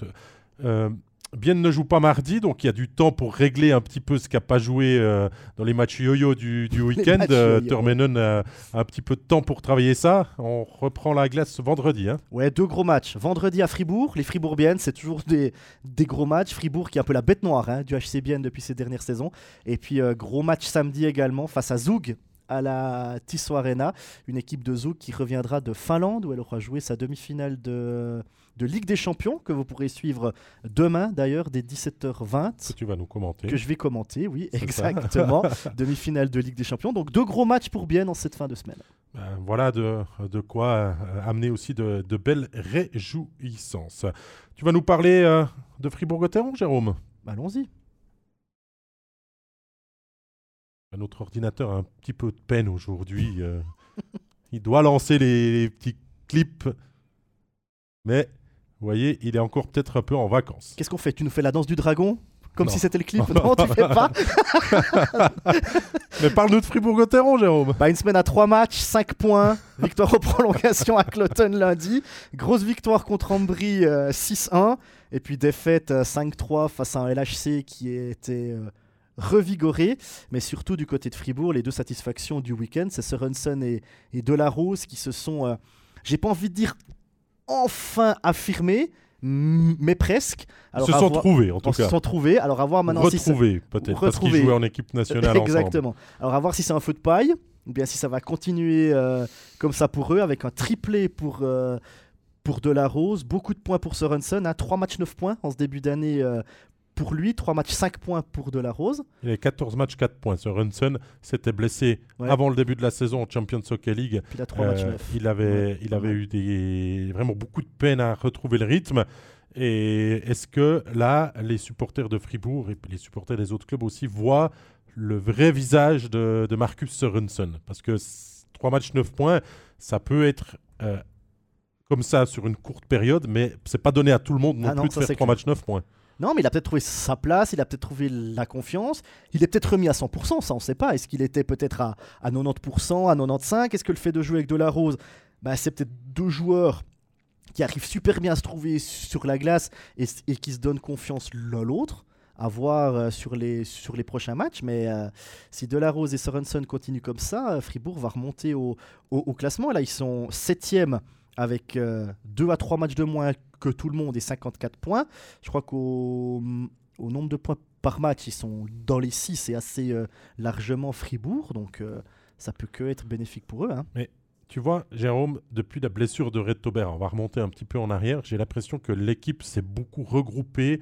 Euh, Bien ne joue pas mardi, donc il y a du temps pour régler un petit peu ce qu'a pas joué euh, dans les matchs yo-yo du, du week-end. Euh, a un petit peu de temps pour travailler ça. On reprend la glace vendredi. Hein. Ouais, deux gros matchs. Vendredi à Fribourg. Les Fribourgiennes, c'est toujours des, des, gros matchs. Fribourg qui est un peu la bête noire hein, du HC Bienne depuis ces dernières saisons. Et puis euh, gros match samedi également face à Zoug à la Tissot Arena, une équipe de Zouk qui reviendra de Finlande où elle aura joué sa demi-finale de, de Ligue des Champions que vous pourrez suivre demain d'ailleurs dès 17h20. Que tu vas nous commenter. Que je vais commenter, oui, exactement. demi-finale de Ligue des Champions. Donc deux gros matchs pour bien en cette fin de semaine. Ben, voilà de, de, quoi euh, amener aussi de, de, belles réjouissances. Tu vas nous parler euh, de Fribourg-Gotteron, Jérôme? Allons-y. Notre ordinateur a un petit peu de peine aujourd'hui. Euh. il doit lancer les, petits clips. Mais, vous voyez, il est encore peut-être un peu en vacances. Qu'est-ce qu'on fait? Tu nous fais la danse du dragon? Comme si c'était le clip. Non, tu fais pas. Mais parle-nous de Fribourg-Gotteron, Jérôme. Bah, une semaine à trois matchs, 5 points. Victoire en prolongation à Cloton lundi. Grosse victoire contre Ambry 6-1. Euh, Et puis défaite 5-3 euh, face à un LHC qui était revigoré, mais surtout du côté de Fribourg, les deux satisfactions du week-end, c'est Sorensen et, et Delarose qui se sont, euh, j'ai pas envie de dire enfin affirmés, mais presque. Ils se sont trouvés, en tout cas. se sont trouvés. Alors, à voir maintenant retrouvés, si peut-être, parce qu'ils jouaient en équipe nationale Exactement. Alors, à voir si c'est un feu de paille, ou bien si ça va continuer euh, comme ça pour eux, avec un triplé pour, euh, pour Delarose, beaucoup de points pour Sorensen, hein, 3 matchs 9 points en ce début d'année pour lui, 3 matchs, 5 points pour De La Rose. Il a 14 matchs, 4 points. Ce Runson s'était blessé avant le début de la saison en Champions Soccer League. Puis il a 3 matchs, 9. Euh, il avait, il avait eu des, vraiment beaucoup de peine à retrouver le rythme. Et est-ce que là, les supporters de Fribourg et les supporters des autres clubs aussi voient le vrai visage de, de Marcus Sorensen Parce que 3 matchs, 9 points, ça peut être euh, comme ça sur une courte période, mais c'est pas donné à tout le monde non ah plus de faire 3 matchs, 9 points. Non, mais il a peut-être trouvé sa place, il a peut-être trouvé la confiance. Il est peut-être remis à 100%, ça on ne sait pas. Est-ce qu'il était peut-être à, 90%, à 95% Est-ce que le fait de jouer avec Delarose, bah, c'est peut-être deux joueurs qui arrivent super bien à se trouver sur la glace et, qui se donnent confiance l'un l'autre à voir euh, sur les, sur les prochains matchs. Mais euh, si Delarose et Sorensen continuent comme ça, euh, Fribourg va remonter au, au, classement. Là, ils sont septième avec 2 à 3 matchs de moins que tout le monde et 54 points. Je crois qu'au au nombre de points par match, ils sont dans les 6 et assez euh, largement Fribourg. Donc euh, ça peut que être bénéfique pour eux. Hein. Mais tu vois, Jérôme, depuis la blessure de Red Tober, on va remonter un petit peu en arrière, j'ai l'impression que l'équipe s'est beaucoup regroupée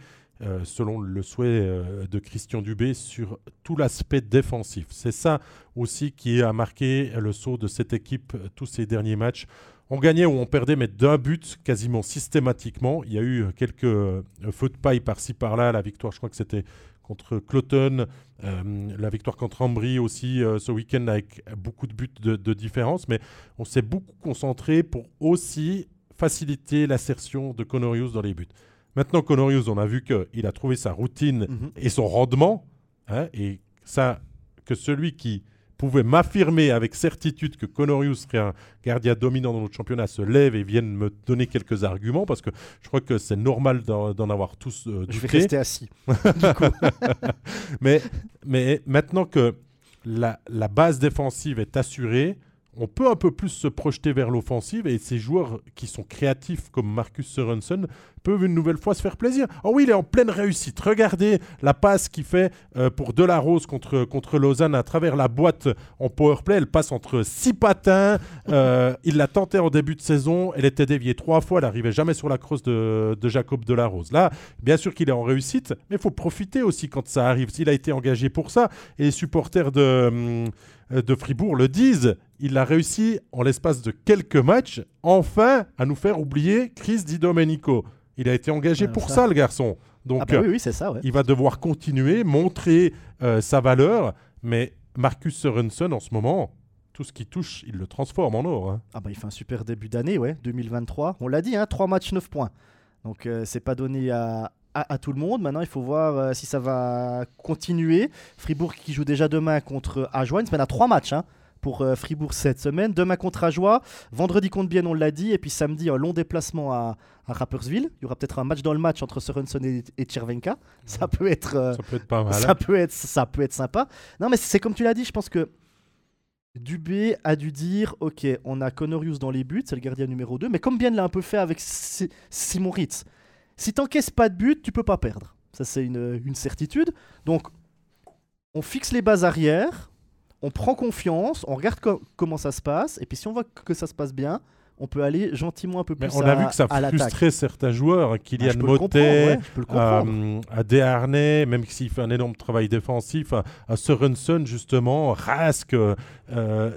selon le souhait de Christian Dubé, sur tout l'aspect défensif. C'est ça aussi qui a marqué le saut de cette équipe tous ces derniers matchs. On gagnait ou on perdait, mais d'un but quasiment systématiquement. Il y a eu quelques feux de paille par-ci par-là. La victoire, je crois que c'était contre Cloton, euh, la victoire contre Ambry aussi euh, ce week-end avec beaucoup de buts de, différence, mais on s'est beaucoup concentré pour aussi faciliter l'assertion de Conorius dans les buts. Maintenant, Conorius, on a vu qu'il a trouvé sa routine mhm. et son rendement, hein, et ça, que celui qui pouvait m'affirmer avec certitude que Conorius serait un gardien dominant dans notre championnat se lève et vienne me donner quelques arguments parce que je crois que c'est normal d'en avoir tous euh, Je vais rester assis. mais, mais maintenant que la, la base défensive est assurée, on peut un peu plus se projeter vers l'offensive et ces joueurs qui sont créatifs comme Marcus Sørensen peuvent une nouvelle fois se faire plaisir. Oh oui, il est en pleine réussite. Regardez la passe qu'il fait euh, pour Delarose contre, contre Lausanne à travers la boîte en powerplay. Elle passe entre six patins. Euh, il l'a tenté en début de saison. Elle était déviée trois fois. Elle n'arrivait jamais sur la crosse de, de Jacob Delarose. Là, bien sûr qu'il est en réussite, mais il faut profiter aussi quand ça arrive. S'il a été engagé pour ça, et les supporters de... Euh, de Fribourg le disent. Il a réussi, en l'espace de quelques matchs, enfin à nous faire oublier Chris Di Domenico. Il a été engagé pour ça. le garçon. Donc, ah bah oui, c'est ça, il va devoir continuer, montrer euh, sa valeur. Mais Marcus Sørensen, en ce moment, tout ce qui touche, il le transforme en or. Hein. Ah bah, il fait un super début d'année, ouais, 2023. On l'a dit, hein, 3 matchs, 9 points. Donc, euh, c'est pas donné à, à, tout le monde. Maintenant, il faut voir euh, si ça va continuer. Fribourg qui joue déjà demain contre Ajoie, une semaine à trois matchs. Hein, pour euh, Fribourg cette semaine. Demain contre Ajoie, vendredi contre Bienne, on l'a dit, et puis samedi, un long déplacement à, Rapperswil. Il y aura peut-être un match dans le match entre Sorensen et, et Ça peut être, euh, ça peut être pas mal. Ça peut être, ça peut être sympa. Non, mais c'est comme tu l'as dit, je pense que Dubé a dû dire Ok, on a Conorius dans les buts, c'est le gardien numéro 2, mais comme Bienne l'a un peu fait avec Simon Ritz. Si t'encaisses pas de but, tu peux pas perdre. Ça, c'est une, certitude. Donc, on fixe les bases arrière, on prend confiance, on regarde comment ça se passe, et puis si on voit que ça se passe bien, on peut aller gentiment un peu plus on a vu que ça frustrait certains joueurs, hein, Kylian bah, Motet, euh, à Desharnais, même s'il fait un énorme travail défensif, à, Sørensen justement, Rask euh,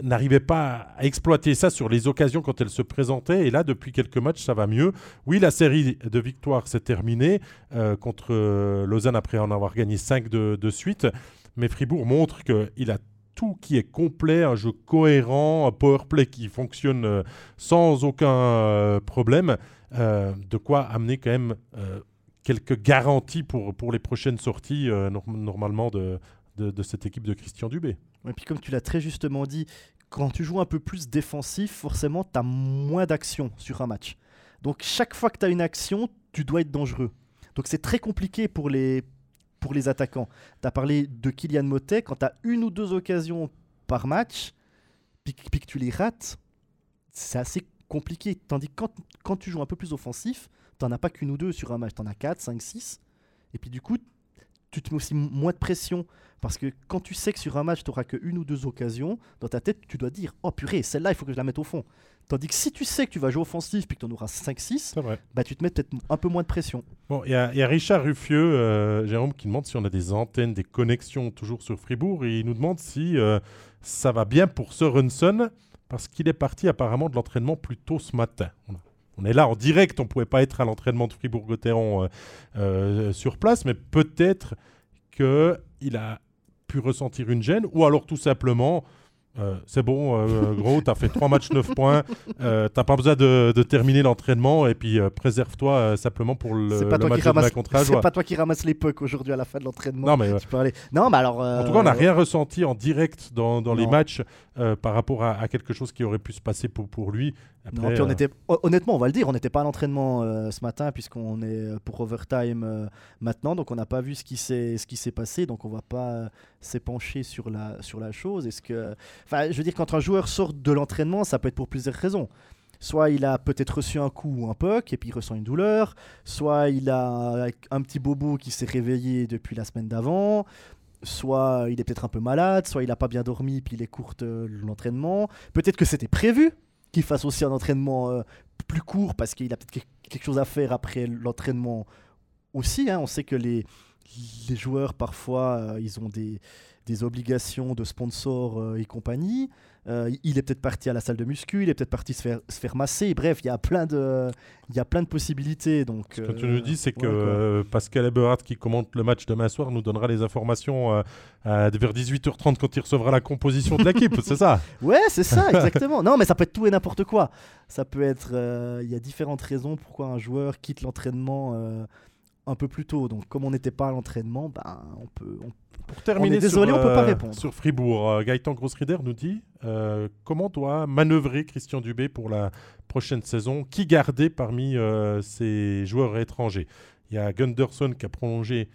n'arrivait pas à exploiter ça sur les occasions quand elles se présentaient, et là depuis quelques matchs ça va mieux. Oui, la série de victoires s'est terminée euh, contre Lausanne après en avoir gagné 5 de, de suite, mais Fribourg montre qu'il a tout qui est complet, un jeu cohérent, un powerplay qui fonctionne euh, sans aucun euh, problème, euh, de quoi amener quand même quelques garanties pour, pour les prochaines sorties normalement de, de, cette équipe de Christian Dubé. Et puis comme tu l'as très justement dit, quand tu joues un peu plus défensif, forcément tu as moins d'action sur un match. Donc chaque fois que tu as une action, tu dois être dangereux. Donc c'est très compliqué pour les, pour les attaquants. Tu as parlé de Kylian Motet, quand tu as une ou deux occasions par match, puis, que tu les rates, c'est assez compliqué. Tandis que quand, tu joues un peu plus offensif, tu n'en as pas qu'une ou deux sur un match, tu en as 4, 5, 6. Et puis du coup, tu te mets aussi moins de pression. Parce que quand tu sais que sur un match, tu n'auras qu'une ou deux occasions, dans ta tête, tu dois dire Oh purée, celle-là, il faut que je la mette au fond. Tandis que si tu sais que tu vas jouer offensif puis que tu en auras 5-6, bah, tu te mets peut-être un peu moins de pression. Bon, il y, a Richard Ruffieux, euh, Jérôme, qui demande si on a des antennes, des connexions toujours sur Fribourg. Et il nous demande si euh, ça va bien pour Sorensen, parce qu'il est parti apparemment de l'entraînement plus tôt ce matin. On est là en direct, on ne pouvait pas être à l'entraînement de Fribourg-Gotteron euh, sur place, mais peut-être qu'il a pu ressentir une gêne, ou alors tout simplement euh, c'est bon, euh, gros, t'as fait 3 matchs, 9 points. Euh, t'as pas besoin de, terminer l'entraînement et puis préserve-toi simplement pour le, le match ramasse, de C'est pas toi qui ramasse les pucks aujourd'hui à la fin de l'entraînement. Non, mais, non, mais alors. En tout cas, on n'a rien ressenti en direct dans, dans les matchs par rapport à, quelque chose qui aurait pu se passer pour, pour lui. non, puis on était, honnêtement, on va le dire, on n'était pas à l'entraînement ce matin puisqu'on est pour overtime maintenant, donc on n'a pas vu ce qui s'est passé, donc on va pas s'épancher sur la, sur la chose. Est-ce que Enfin, je veux dire, quand un joueur sort de l'entraînement, ça peut être pour plusieurs raisons. Soit il a peut-être reçu un coup ou un puck et puis il ressent une douleur. Soit il a un petit bobo qui s'est réveillé depuis la semaine d'avant. Soit il est peut-être un peu malade. Soit il n'a pas bien dormi puis il est courte euh, l'entraînement. Peut-être que c'était prévu qu'il fasse aussi un entraînement euh, plus court parce qu'il a peut-être quelque chose à faire après l'entraînement aussi, hein, on sait que les, joueurs, parfois, ils ont des, des obligations de sponsors et compagnie. Euh, il est peut-être parti à la salle de muscu, il est peut-être parti se faire, se faire masser. Bref, il y a plein de, il y a plein de possibilités. Donc, Ce que tu nous dis, c'est que euh, Pascal Eberhardt, qui commente le match demain soir, nous donnera les informations euh, vers 18h30 quand il recevra la composition de l'équipe, c'est ça? Ouais, c'est ça, exactement. non, mais ça peut être tout et n'importe quoi. Ça peut être. Il y a différentes raisons pourquoi un joueur quitte l'entraînement un peu plus tôt. Donc, comme on n'était pas à l'entraînement, ben, on peut. Pour terminer, désolé, sur, on peut pas répondre. Sur Fribourg, euh, Gaëtan Grossrider nous dit euh, comment doit manœuvrer Christian Dubé pour la prochaine saison? Qui garder parmi euh, ses joueurs étrangers? Il y a Gunderson qui a prolongé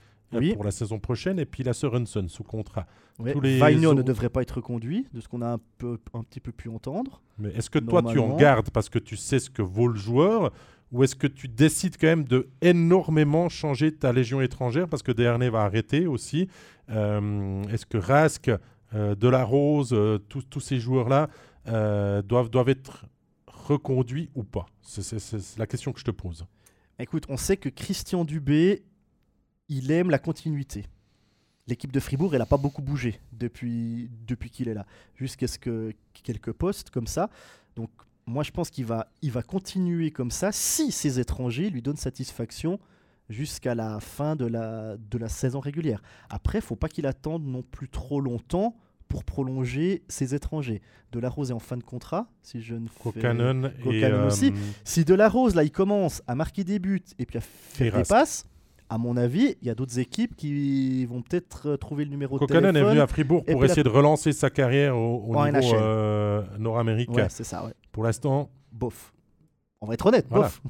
pour la saison prochaine et puis la Sorensen sous contrat. Tous les ne devrait pas être conduit, de ce qu'on a un, peu, un petit peu pu entendre. Mais est-ce que toi tu en gardes parce que tu sais ce que vaut le joueur? Ou est-ce que tu décides quand même de énormément changer ta légion étrangère parce que Dernay va arrêter aussi euh, Est-ce que Rask, euh, Delarose, euh, tous ces joueurs-là euh, doivent, doivent être reconduits ou pas? C'est la question que je te pose. Écoute, on sait que Christian Dubé, il aime la continuité. L'équipe de Fribourg, elle n'a pas beaucoup bougé depuis, depuis qu'il est là, jusqu'à ce que quelques postes comme ça. Donc moi, je pense qu'il va, il va continuer comme ça si ces étrangers lui donnent satisfaction jusqu'à la fin de la, de la saison régulière. Après, il faut pas qu'il attende non plus trop longtemps pour prolonger ses étrangers. De la Rose est en fin de contrat, si je ne fais... Canon et aussi. Euh, si De la Rose, là, il commence à marquer des buts et puis à faire des passes, à mon avis, il y a d'autres équipes qui vont peut-être euh, trouver le numéro de téléphone. est venu à Fribourg pour essayer de relancer sa carrière au, niveau euh, nord-américain. c'est ça, ouais. Pour l'instant... Bof. On va être honnête, bof.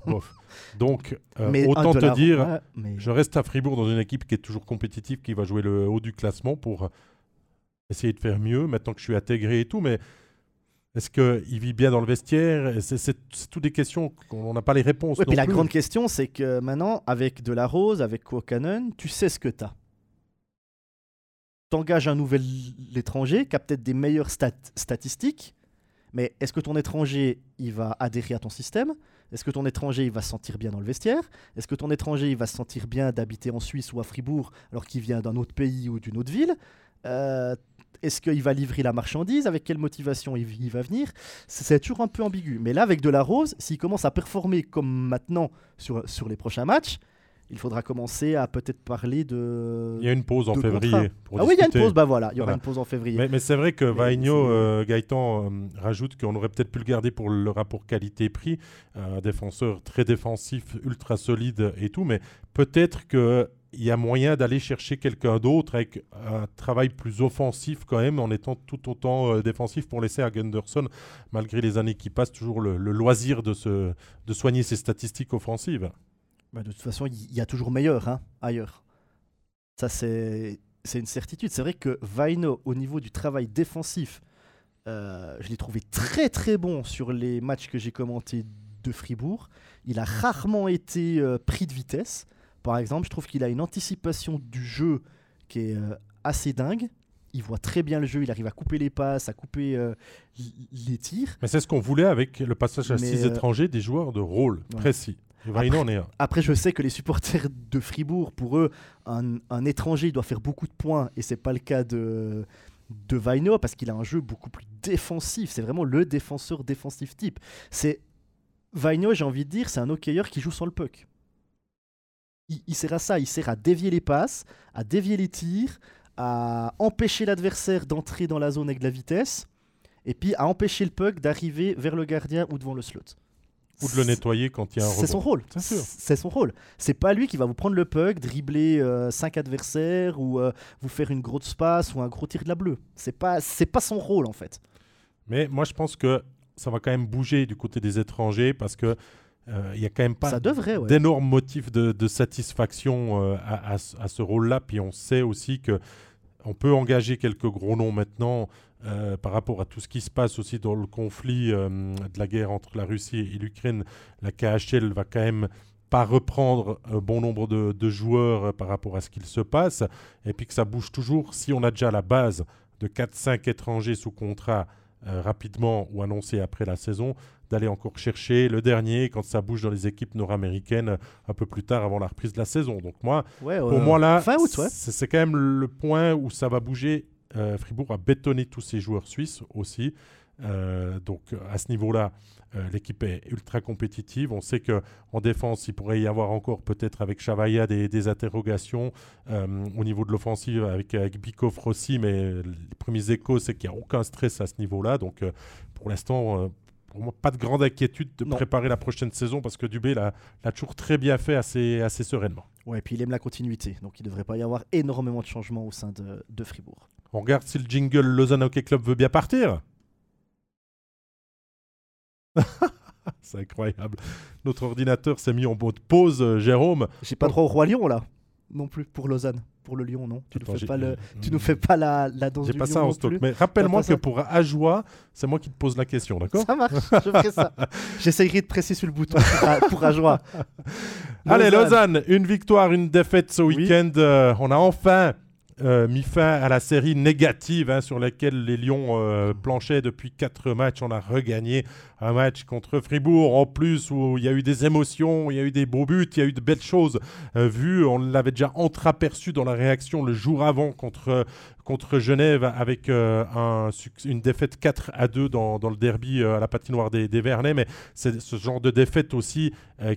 Donc, euh, autant te dire, je reste à Fribourg dans une équipe qui est toujours compétitive, qui va jouer le haut du classement pour essayer de faire mieux, maintenant que je suis intégré et tout, mais est-ce qu'il vit bien dans le vestiaire? C'est toutes des questions qu'on n'a pas les réponses. Oui, puis la grande question, c'est que maintenant, avec De La Rose, avec Kokanen, tu sais ce que tu as. Tu engages un nouvel étranger qui a peut-être des meilleures statistiques, mais est-ce que ton étranger, il va adhérer à ton système? Est-ce que ton étranger, il va se sentir bien dans le vestiaire? Est-ce que ton étranger, il va se sentir bien d'habiter en Suisse ou à Fribourg alors qu'il vient d'un autre pays ou d'une autre ville? Euh, est-ce qu'il va livrer la marchandise? Avec quelle motivation il, va venir? C'est toujours un peu ambigu. Mais là, avec De La Rose, s'il commence à performer comme maintenant sur, sur les prochains matchs, il faudra commencer à peut-être parler de. Il y a une pause en février. ah oui, il y a une pause, bah voilà, il y aura une pause en février. Mais, c'est vrai que Vaigno, euh, Gaëtan euh, rajoute qu'on aurait peut-être pu le garder pour le rapport qualité-prix. Un défenseur très défensif, ultra solide et tout, mais peut-être que il y a moyen d'aller chercher quelqu'un d'autre avec un travail plus offensif quand même, en étant tout autant euh, défensif pour laisser à Gunderson, malgré les années qui passent, toujours le, loisir de, se, de soigner ses statistiques offensives. Bah, de toute façon, il y, a toujours meilleur hein, ailleurs. Ça, c'est une certitude. C'est vrai que Vaino, au niveau du travail défensif, euh, je l'ai trouvé très très bon sur les matchs que j'ai commentés de Fribourg. Il a rarement été euh, pris de vitesse. Par exemple, je trouve qu'il a une anticipation du jeu qui est euh, assez dingue. Il voit très bien le jeu, il arrive à couper les passes, à couper les tirs. Mais c'est ce qu'on voulait avec le passage à six euh, étrangers, des joueurs de rôle précis. Après, je sais que les supporters de Fribourg, pour eux, un, étranger doit faire beaucoup de points, et c'est pas le cas de, de Vaino, parce qu'il a un jeu beaucoup plus défensif. C'est vraiment le défenseur défensif type. C'est Vaino, j'ai envie de dire, c'est un hockeyeur qui joue sans le puck il, sert à ça, il sert à dévier les passes, à dévier les tirs, à empêcher l'adversaire d'entrer dans la zone avec de la vitesse, et puis à empêcher le puck d'arriver vers le gardien ou devant le slot. Ou de le nettoyer quand il y a un C'est son rôle. C'est son rôle. C'est pas lui qui va vous prendre le puck, dribbler 5 euh, adversaires ou euh, vous faire une grosse passe ou un gros tir de la bleue. C'est pas c'est pas son rôle en fait. Mais moi je pense que ça va quand même bouger du côté des étrangers parce que il euh, n'y a quand même pas d'énormes motifs de, satisfaction euh, à, ce rôle-là. Puis on sait aussi que on peut engager quelques gros noms maintenant euh, par rapport à tout ce qui se passe aussi dans le conflit de la guerre entre la Russie et l'Ukraine. La KHL va quand même pas reprendre bon nombre de, de joueurs par rapport à ce qu'il se passe. Et puis que ça bouge toujours. Si on a déjà la base de 4-5 étrangers sous contrat rapidement ou annoncés après la saison, d'aller encore chercher le dernier quand ça bouge dans les équipes nord-américaines un peu plus tard avant la reprise de la saison. Donc moi, pour moi là, c'est quand même le point où ça va bouger. Euh, Fribourg a bétonné tous ses joueurs suisses aussi. Euh, donc à ce niveau-là, euh, l'équipe est ultra compétitive. On sait qu'en défense, il pourrait y avoir encore peut-être avec Chavaya des, interrogations au niveau de l'offensive avec, avec Bikoff aussi, mais les premiers échos, c'est qu'il n'y a aucun stress à ce niveau-là. Donc pour l'instant, pour moi, pas de grande inquiétude de préparer la prochaine saison parce que Dubé l'a toujours très bien fait assez, assez sereinement. Ouais, et puis il aime la continuité, donc il ne devrait pas y avoir énormément de changements au sein de, de Fribourg. On regarde si le jingle Lausanne Hockey Club veut bien partir. C'est incroyable. Notre ordinateur s'est mis en mode pause, euh, Jérôme. J'ai pas droit au Roi Lion là, non plus, pour Lausanne pour le lion, non Tu ne fais pas, le, tu nous fais pas la, la danse J'ai pas ça en stock, mais rappelle-moi que pour Ajoie, c'est moi qui te pose la question, d'accord? Ça marche, je ferai ça. J'essayerai de presser sur le bouton pour, Ajoie. Allez, Lausanne, une victoire, une défaite ce week-end. Euh, on a enfin euh, mis fin à la série négative hein, sur laquelle les Lions euh, planchaient depuis quatre matchs. On a regagné un match contre Fribourg en plus où il y a eu des émotions, il y a eu des beaux buts, il y a eu de belles choses euh, vues. On l'avait déjà entreaperçu dans la réaction le jour avant contre, contre Genève avec un, une défaite 4 à 2 dans, dans le derby à la patinoire des, des Vernets. Mais c'est ce genre de défaite aussi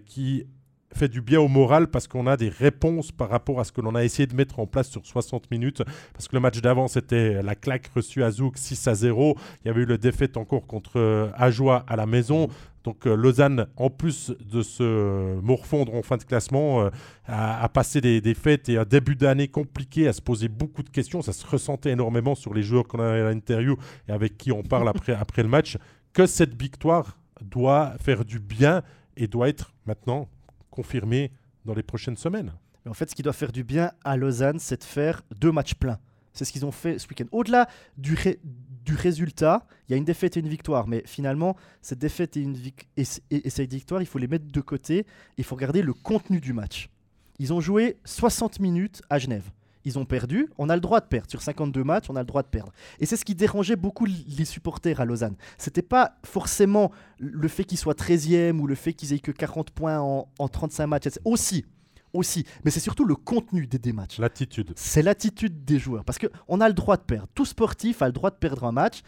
qui fait du bien au moral parce qu'on a des réponses par rapport à ce que l'on a essayé de mettre en place sur 60 minutes. Parce que le match d'avant, c'était la claque reçue à Zouk 6 à 0. Il y avait eu le défaite encore contre euh, Ajoie à la maison. Donc euh, Lausanne, en plus de se morfondre en fin de classement, euh, a, passé des, des, fêtes et un début d'année compliqué, à se poser beaucoup de questions. Ça se ressentait énormément sur les joueurs qu'on a à l'interview et avec qui on parle après, après le match, que cette victoire doit faire du bien et doit être maintenant confirmer dans les prochaines semaines. en fait, ce qui doit faire du bien à Lausanne, c'est de faire deux matchs pleins. C'est ce qu'ils ont fait ce week-end. Au-delà du, du résultat, il y a une défaite et une victoire. Mais finalement, cette défaite et, une et, cette victoire, il faut les mettre de côté. Il faut regarder le contenu du match. Ils ont joué 60 minutes à Genève ils ont perdu, on a le droit de perdre. Sur 52 matchs, on a le droit de perdre. Et c'est ce qui dérangeait beaucoup les supporters à Lausanne. C'était pas forcément le fait qu'ils soient 13e ou le fait qu'ils aient que 40 points en, 35 matchs. Aussi, aussi. Mais c'est surtout le contenu des, matchs. L'attitude. C'est l'attitude des joueurs. Parce qu'on a le droit de perdre. Tout sportif a le droit de perdre un match.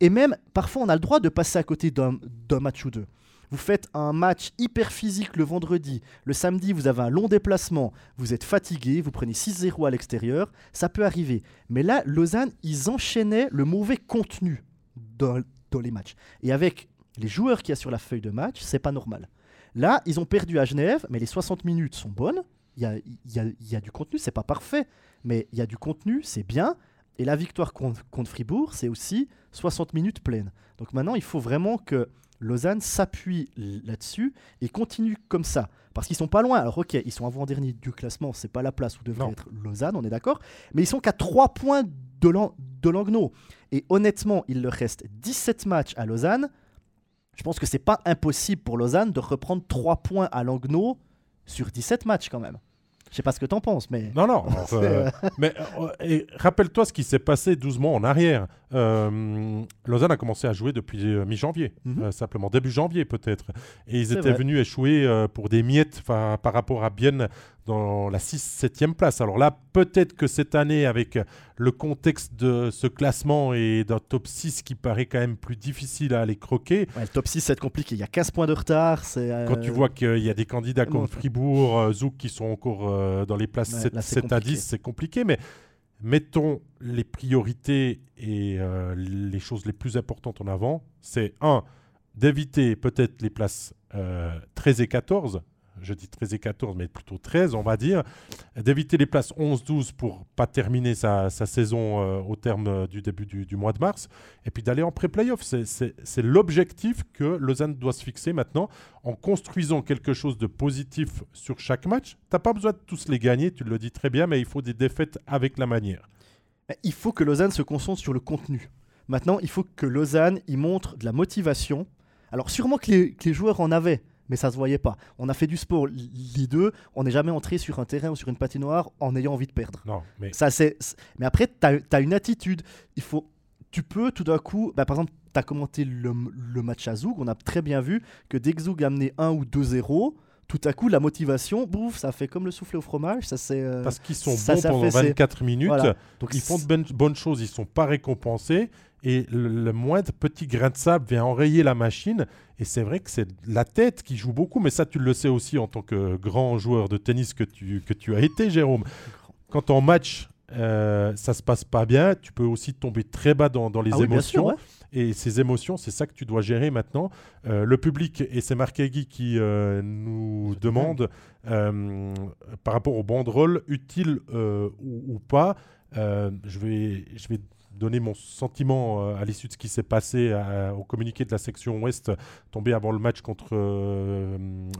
Et même, parfois, on a le droit de passer à côté d'un match ou deux. Vous faites un match hyper physique le vendredi. Le samedi, vous avez un long déplacement. Vous êtes fatigué. Vous prenez 6-0 à l'extérieur. Ça peut arriver. Mais là, Lausanne, ils enchaînaient le mauvais contenu dans, les matchs. Et avec les joueurs qu'il y a sur la feuille de match, c'est pas normal. Là, ils ont perdu à Genève, mais les 60 minutes sont bonnes. Il y a, y a, du contenu, c'est pas parfait, mais il y a du contenu, c'est bien. Et la victoire contre, contre Fribourg, c'est aussi 60 minutes pleines. Donc maintenant, il faut vraiment que Lausanne s'appuie là-dessus et continue comme ça. Parce qu'ils sont pas loin. Alors, ok, ils sont avant-dernier du classement, c'est pas la place où devrait être Lausanne, on est d'accord. Mais ils sont qu'à 3 points de Langnau. Et honnêtement, il leur reste 17 matchs à Lausanne. Je pense que c'est pas impossible pour Lausanne de reprendre 3 points à Langnau sur 17 matchs quand même. Je sais pas ce que tu en penses, mais. Non, non. mais euh, rappelle-toi ce qui s'est passé 12 mois en arrière. Euh, Lausanne a commencé à jouer depuis euh, mi-janvier, mhm. simplement début janvier peut-être. Et ils étaient venus échouer pour des miettes par rapport à Bienne dans la 6-7e place. Alors là, peut-être que cette année, avec le contexte de ce classement et d'un top 6 qui paraît quand même plus difficile à aller croquer. le top 6, c'est compliqué. Il y a 15 points de retard. Euh, Quand tu vois qu'il y a des candidats comme Fribourg, euh, Zouk qui sont encore euh, dans les places 7, à 10, c'est compliqué. Mais mettons les priorités et les choses les plus importantes en avant. C'est un, d'éviter peut-être les places 13 et 14 je dis 13 et 14, mais plutôt 13, on va dire, d'éviter les places 11-12 pour pas terminer sa, saison euh, au terme euh, du début du, mois de mars, et puis d'aller en pré-playoff. C'est l'objectif que Lausanne doit se fixer maintenant en construisant quelque chose de positif sur chaque match. Tu n'as pas besoin de tous les gagner, tu le dis très bien, mais il faut des défaites avec la manière. Il faut que Lausanne se concentre sur le contenu. Maintenant, il faut que Lausanne y montre de la motivation. Alors sûrement que les joueurs en avaient, mais ça se voyait pas. On a fait du sport, les deux, on n'est jamais entré sur un terrain ou sur une patinoire en ayant envie de perdre. Non, mais... Ça, c'est... mais après, tu as, une attitude. Il faut... Tu peux tout d'un coup, bah, par exemple, tu as commenté le, match à Zoug, on a très bien vu que dès que Zoug a amené 1 ou 2-0, tout à coup, la motivation, bouf, ça fait comme le souffle au fromage. Ça, c'est, euh, Parce qu'ils sont bons pendant 24 minutes, donc ils font de bonnes choses, ils ne sont pas récompensés. Et le, moindre petit grain de sable vient enrayer la machine. Et c'est vrai que c'est la tête qui joue beaucoup, mais ça, tu le sais aussi en tant que grand joueur de tennis que tu, que tu as été, Jérôme. Quand en match, euh, ça se passe pas bien, tu peux aussi tomber très bas dans, dans les ah émotions. Et ces émotions, c'est ça que tu dois gérer maintenant. Euh, le public, et c'est Marc Egui qui euh, nous demande euh, par rapport aux banderoles, utile ou, ou, pas. je, vais, je vais donner mon sentiment à l'issue de ce qui s'est passé au communiqué de la section ouest tombé avant le match contre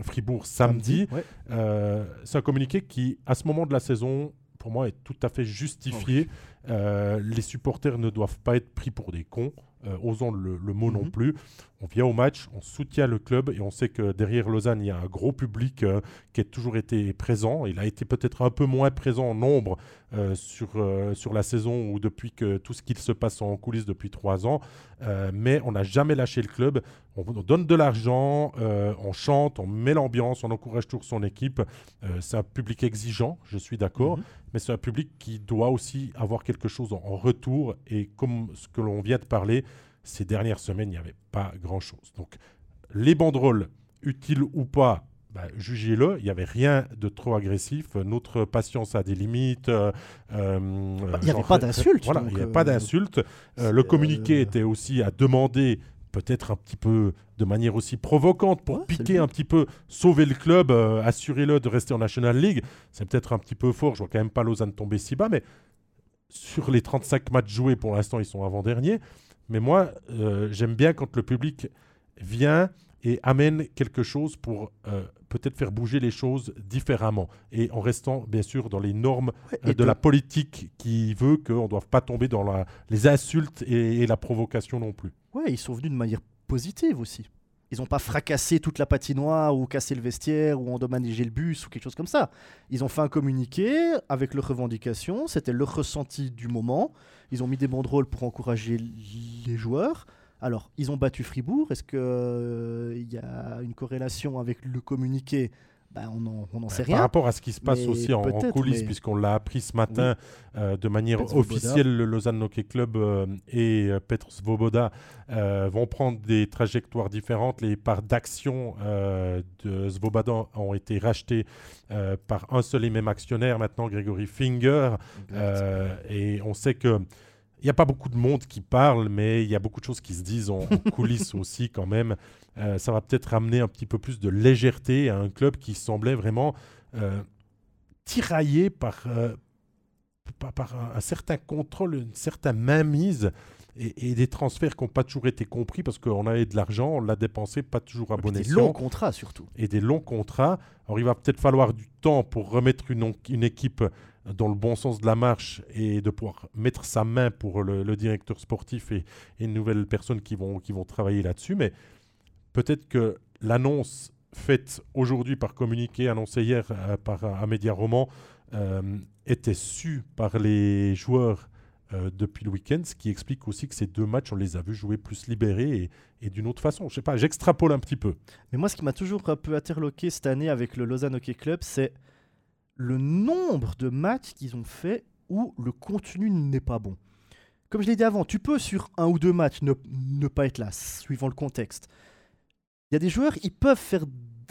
Fribourg samedi. c'est un communiqué qui, à ce moment de la saison, pour moi, est tout à fait justifié. les supporters ne doivent pas être pris pour des cons. Euh, osons le, mot non mhm. plus. On vient au match, on soutient le club et on sait que derrière Lausanne, il y a un gros public euh, qui a toujours été présent. Il a été peut-être un peu moins présent en nombre euh, sur, sur la saison ou depuis que tout ce qui se passe en coulisses depuis trois ans. mais on n'a jamais lâché le club. On, donne de l'argent, on chante, on met l'ambiance, on encourage toujours son équipe. c'est un public exigeant, je suis d'accord. Mhm. Mais c'est un public qui doit aussi avoir quelque chose en retour. Et comme ce que l'on vient de parler, ces dernières semaines, il n'y avait pas grand-chose. Donc, les banderoles, utiles ou pas, bah, jugez-le, il n'y avait rien de trop agressif. Notre patience a des limites. Euh, euh, bah, il n'y avait pas d'insultes. Voilà, il n'y a pas d'insultes. Euh, le communiqué était aussi à demander peut-être un petit peu de manière aussi provocante pour piquer un petit peu, sauver le club, assurer-le de rester en National League. C'est peut-être un petit peu fort, je vois quand même pas Lausanne tomber si bas, mais sur les 35 matchs joués, pour l'instant, ils sont avant-derniers. Mais moi, euh, j'aime bien quand le public vient et amène quelque chose pour euh, peut-être faire bouger les choses différemment et en restant bien sûr dans les normes euh, de la politique qui veut qu'on ne doive pas tomber dans la, les insultes et, la provocation non plus. Ouais, ils sont venus de manière positive aussi. Ils n'ont pas fracassé toute la patinoire ou cassé le vestiaire ou endommagé le bus ou quelque chose comme ça. Ils ont fait un communiqué avec leurs revendications, c'était leur ressenti du moment. Ils ont mis des banderoles pour encourager les joueurs. Alors, ils ont battu Fribourg. Est-ce qu'il euh, y a une corrélation avec le communiqué ben, on n'en bah, sait rien. Par rapport à ce qui se passe aussi en, coulisses, puisqu'on l'a appris ce matin euh, de manière officielle, le Lausanne Hockey Club euh, et Petr Svoboda vont prendre des trajectoires différentes. Les parts d'action de Svoboda ont été rachetées par un seul et même actionnaire, maintenant Grégory Finger. et on sait que il n'y a pas beaucoup de monde qui parle, mais il y a beaucoup de choses qui se disent en, coulisses aussi quand même. Euh, ça va peut-être amener un petit peu plus de légèreté à un club qui semblait vraiment euh, tiraillé par, euh, par, un, certain contrôle, une certaine mainmise et, des transferts qui n'ont pas toujours été compris parce qu'on avait de l'argent, on l'a dépensé pas toujours à bon escient. Des longs contrats surtout. Et des longs contrats. Alors il va peut-être falloir du temps pour remettre une, une équipe dans le bon sens de la marche et de pouvoir mettre sa main pour le, directeur sportif et, une nouvelle personne qui vont, qui vont travailler là-dessus. Mais peut-être que l'annonce faite aujourd'hui par communiqué, annoncée hier euh, par un média roman, euh, était su par les joueurs euh, depuis le week-end, ce qui explique aussi que ces deux matchs, on les a vus jouer plus libérés et, d'une autre façon. Je sais pas, j'extrapole un petit peu. Mais moi, ce qui m'a toujours un peu interloqué cette année avec le Lausanne Hockey Club, c'est le nombre de matchs qu'ils ont fait où le contenu n'est pas bon. Comme je l'ai dit avant, tu peux sur un ou deux matchs ne, pas être là, suivant le contexte. Il y a des joueurs, ils peuvent faire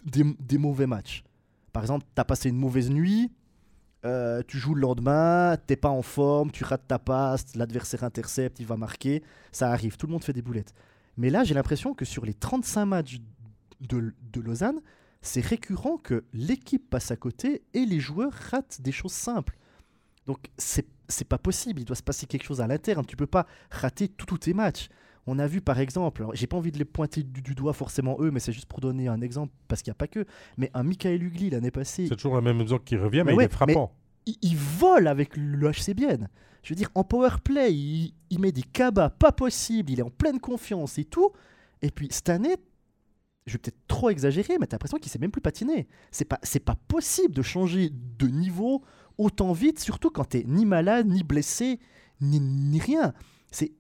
des, mauvais matchs. Par exemple, tu as passé une mauvaise nuit, euh, tu joues le lendemain, t'es pas en forme, tu rates ta passe, l'adversaire intercepte, il va marquer, ça arrive, tout le monde fait des boulettes. Mais là, j'ai l'impression que sur les 35 matchs de Lausanne, c'est récurrent que l'équipe passe à côté et les joueurs ratent des choses simples. Donc c'est c'est pas possible, il doit se passer quelque chose à l'interne, tu peux pas rater tous tes matchs. On a vu par exemple, j'ai pas envie de les pointer du, doigt forcément eux, mais c'est juste pour donner un exemple parce qu'il n'y a pas que, mais un Michael Ugly l'année passée. C'est toujours la même exemple qui revient, mais, il est frappant. Il, vole avec le HC bien. Je veux dire, en power play, il, il met des cabas pas possible, il est en pleine confiance et tout. Et puis cette année, je vais peut-être trop exagérer, mais tu as l'impression qu'il sait même plus patiner. C'est pas, c'est pas possible de changer de niveau autant vite, surtout quand tu ni malade, ni blessé, ni, ni rien.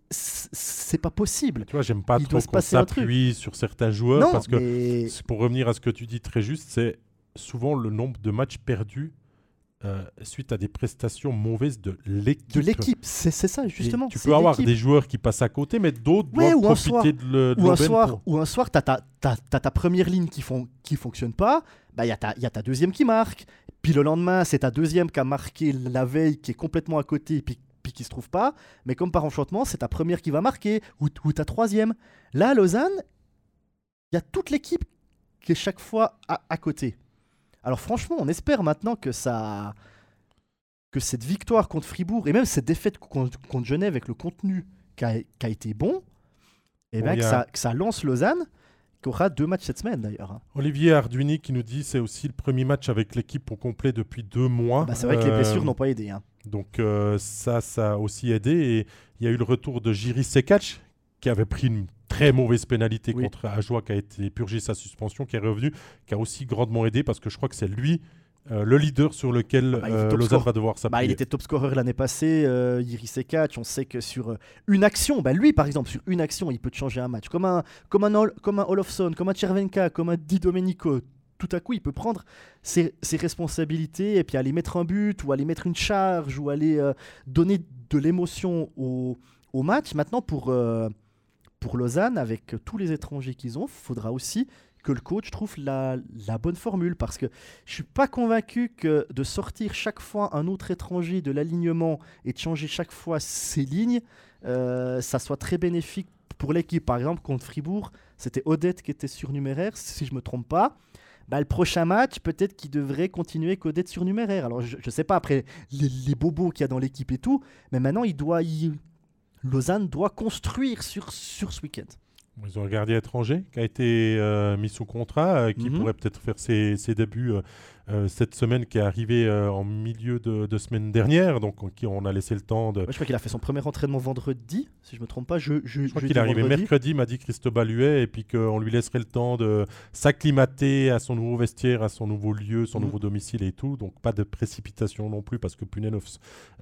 c'est pas possible. Tu vois, j'aime pas trop qu'on s'appuie sur certains joueurs parce que pour revenir à ce que tu dis très juste, c'est souvent le nombre de matchs perdus euh, suite à des prestations mauvaises de l'équipe. De l'équipe, c'est ça justement. tu peux avoir des joueurs qui passent à côté, mais d'autres doivent profiter de, le, ou un soir, Ou un soir, tu as, ta première ligne qui ne qui fonctionne pas, il bah, y, y, a ta deuxième qui marque, puis le lendemain, c'est ta deuxième qui a marqué la veille, qui est complètement à côté, puis, puis qui se trouve pas. Mais comme par enchantement, c'est ta première qui va marquer, ou, ou ta troisième. Là, à Lausanne, il y a toute l'équipe qui est chaque fois à côté. Alors franchement, on espère maintenant que ça que cette victoire contre Fribourg et même cette défaite contre, Genève avec le contenu qui a, été bon, et eh ben, que, ça, lance Lausanne, qui aura deux matchs cette semaine d'ailleurs. Hein. Olivier Arduini qui nous dit c'est aussi le premier match avec l'équipe au complet depuis deux mois. Bah, c'est vrai que les euh, blessures n'ont pas aidé. Hein. Donc euh, ça, ça a aussi aidé. Et il y a eu le retour de Jiri Sekac qui avait pris une très mauvaise pénalité contre Ajoie qui a été purgé sa suspension, qui est revenu, qui a aussi grandement aidé parce que je crois que c'est lui euh, le leader sur lequel ah bah, euh, Lausanne va devoir s'appuyer. Bah, il était top scorer l'année passée, euh, Iris. On sait que sur euh, une action, bah, lui par exemple, sur une action, il peut te changer un match. Comme un, comme un, comme un Olofsson, comme un Cervenka, comme un Di Domenico. Tout à coup, il peut prendre ses, ses, responsabilités et puis aller mettre un but ou aller mettre une charge ou aller donner de l'émotion au, au, match. Maintenant, pour pour Lausanne, avec tous les étrangers qu'ils ont, faudra aussi que le coach trouve la, bonne formule parce que je suis pas convaincu que de sortir chaque fois un autre étranger de l'alignement et de changer chaque fois ses lignes, euh, ça soit très bénéfique pour l'équipe. Par exemple, contre Fribourg, c'était Odette qui était surnuméraire, si je me trompe pas. Bah, le prochain match, peut-être qu'il devrait continuer qu'Odette surnuméraire. Alors, je ne sais pas après les, bobos qu'il y a dans l'équipe et tout, mais maintenant, il doit y Lausanne doit construire sur, sur ce week-end. Ils ont un gardien étranger qui a été euh, mis sous contrat, euh, qui mhm. pourrait peut-être faire ses, ses débuts euh, cette semaine qui est arrivée euh, en milieu de, semaine dernière, donc qui on a laissé le temps de. je crois qu'il a fait son premier entraînement vendredi, si je me trompe pas. Je, je, crois qu'il est arrivé mercredi, m'a dit Christophe Huet, et puis qu'on lui laisserait le temps de s'acclimater à son nouveau vestiaire, à son nouveau lieu, son mhm. nouveau domicile et tout. Donc pas de précipitation non plus parce que Punenov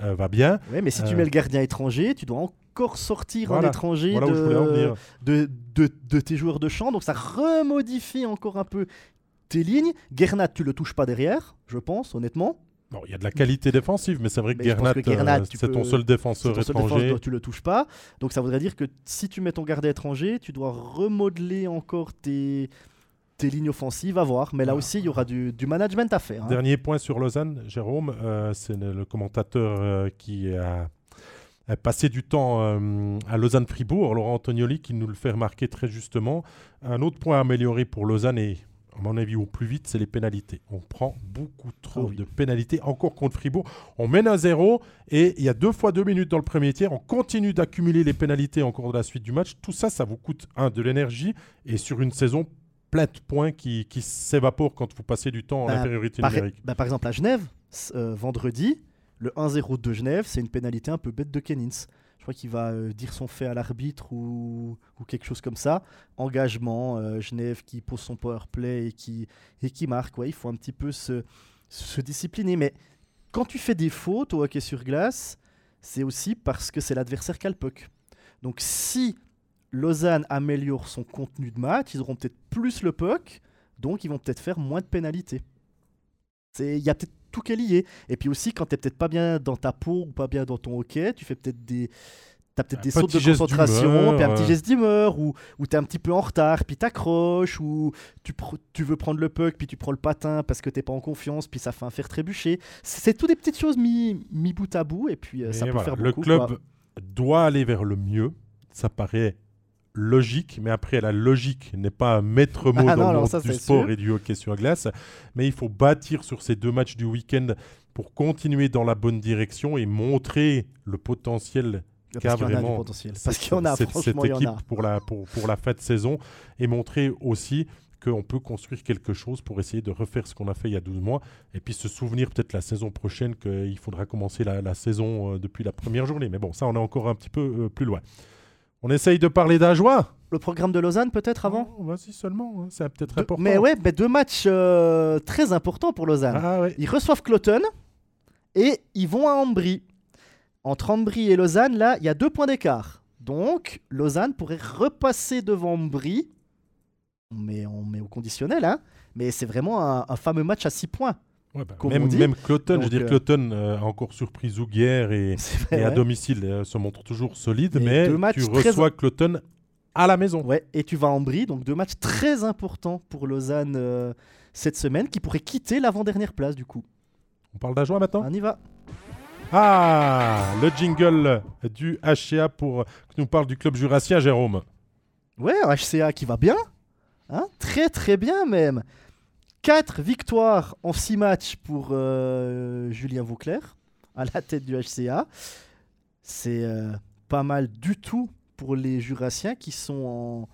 euh, va bien. Oui, mais si tu mets le gardien étranger, tu dois encore sortir un étranger de, de, de, de, tes joueurs de champ. Donc ça remodifie encore un peu tes lignes. Gernat, tu le touches pas derrière, je pense, honnêtement. Bon, il y a de la qualité défensive, mais c'est vrai que Gernat, euh, c'est ton seul défenseur étranger. tu le touches pas. Donc ça voudrait dire que si tu mets ton gardien étranger, tu dois remodeler encore tes, tes lignes offensives, à voir. Mais là aussi, il y aura du, management à faire. Hein. Dernier point sur Lausanne, Jérôme, euh, c'est le, commentateur euh, qui a, passé du temps à Lausanne-Fribourg, Laurent Antonioli, qui nous le fait remarquer très justement. Un autre point à améliorer pour Lausanne, et à mon avis, au plus vite, c'est les pénalités. On prend beaucoup trop ah de pénalités. Encore contre Fribourg, on mène à zéro et il y a deux fois deux minutes dans le premier tiers. On continue d'accumuler les pénalités en cours de la suite du match. Tout ça, ça vous coûte un de l'énergie et sur une saison plein de points qui, qui s'évaporent quand vous passez du temps en bah, infériorité numérique. Bah, par exemple, à Genève, euh, vendredi, le 1-0 de Genève, c'est une pénalité un peu bête de Kennins je crois qu'il va euh, dire son fait à l'arbitre ou, quelque chose comme ça. Engagement, euh, Genève qui pose son power play et qui, et qui marque. Ouais, il faut un petit peu se, se discipliner. Mais quand tu fais des fautes au hockey sur glace, c'est aussi parce que c'est l'adversaire qui a le puck. Donc si Lausanne améliore son contenu de match, ils auront peut-être plus le puck, donc ils vont peut-être faire moins de pénalités. Il y a peut-être tout qui est lié. Et puis aussi, quand tu peut-être pas bien dans ta peau ou pas bien dans ton hockey, tu fais peut-être des. T'as peut-être des sautes de concentration, puis un petit geste d'humeur, ou, ou t'es un petit peu en retard, puis t'accroches, ou tu, tu veux prendre le puck, puis tu prends le patin parce que t'es pas en confiance, puis ça fait un fer trébucher. C'est tout des petites choses mis, mis bout à bout, et puis euh, ça peut faire beaucoup. Le club doit aller vers le mieux, ça paraît logique, mais après la logique n'est pas un maître mot ah dans le monde du sport et du hockey sur glace, mais il faut bâtir sur ces deux matchs du week-end pour continuer dans la bonne direction et montrer le potentiel qu'a vraiment Parce qu'on a, cette, cette équipe pour la, pour, pour la fin de saison et montrer aussi qu'on peut construire quelque chose pour essayer de refaire ce qu'on a fait il y a 12 mois et puis se souvenir peut-être la saison prochaine qu'il faudra commencer la, saison euh, depuis la première journée. Mais bon, ça, on est encore un petit peu euh, plus loin. On essaye de parler d'Ajoie Le programme de Lausanne peut-être avant Vas-y seulement, hein, c'est peut-être important. Mais ouais, deux matchs euh, très importants pour Lausanne. Ah ils reçoivent Cloton et ils vont à Ambry. Entre Ambry et Lausanne, là, il y a deux points d'écart. Donc, Lausanne pourrait repasser devant Mbri. Mais on met au conditionnel, hein. Mais c'est vraiment un, fameux match à 6 points. Ouais, bah, même, même Cloton, je veux dire, euh... a encore surpris Zouguière et, et à domicile euh, se montre toujours solide, mais tu reçois Cloton à la maison. Ouais, et tu vas en Brie, donc deux matchs très importants pour Lausanne euh, cette semaine qui pourrait quitter l'avant-dernière place du coup. On parle d'Ajoie maintenant On y va. Ah, le jingle du HCA pour que nous parle du club jurassien, Jérôme. Ouais, un HCA qui va bien. Hein très très bien même. 4 victoires en 6 matchs pour euh, Julien Vauclair à la tête du HCA. C'est euh, pas mal du tout pour les Jurassiens qui sont en.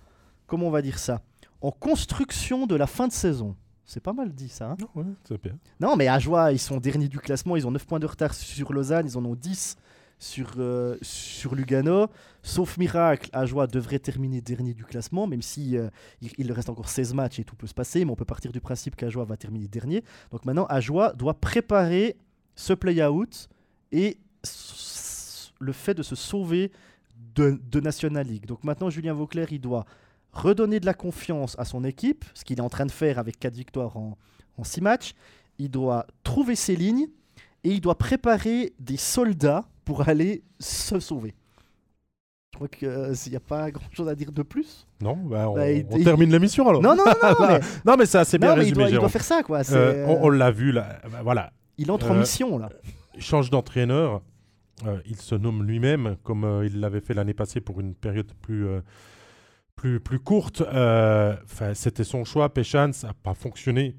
Comment on va dire ça En construction de la fin de saison. C'est pas mal dit ça. Hein ouais, bien. Non, mais à joie, ils sont derniers du classement. Ils ont 9 points de retard sur Lausanne. Ils en ont 10 sur, euh, sur Lugano. Sauf miracle, Ajoie devrait terminer dernier du classement, même si euh, il, reste encore 16 matchs et tout peut se passer, mais on peut partir du principe qu'Ajoie va terminer dernier. Donc maintenant, Ajoie doit préparer ce play-out et le fait de se sauver de, National League. Donc maintenant, Julien Vauclair, il doit redonner de la confiance à son équipe, ce qu'il est en train de faire avec 4 victoires en, en 6 matchs. Il doit trouver ses lignes et il doit préparer des soldats pour aller se sauver. Je crois qu'il n'y a pas grand chose à dire de plus. Non, bah, on, bah, termine l'émission alors. Non, non, non, non, mais... non mais ça c'est bien résumé. Il doit, il doit, faire ça quoi. Euh, on, l'a vu là, bah, voilà. Il entre en euh, mission là. Il change d'entraîneur. Euh, il se nomme lui-même comme il l'avait fait l'année passée pour une période plus plus, plus courte. C'était son choix. Péchan, ça n'a pas fonctionné.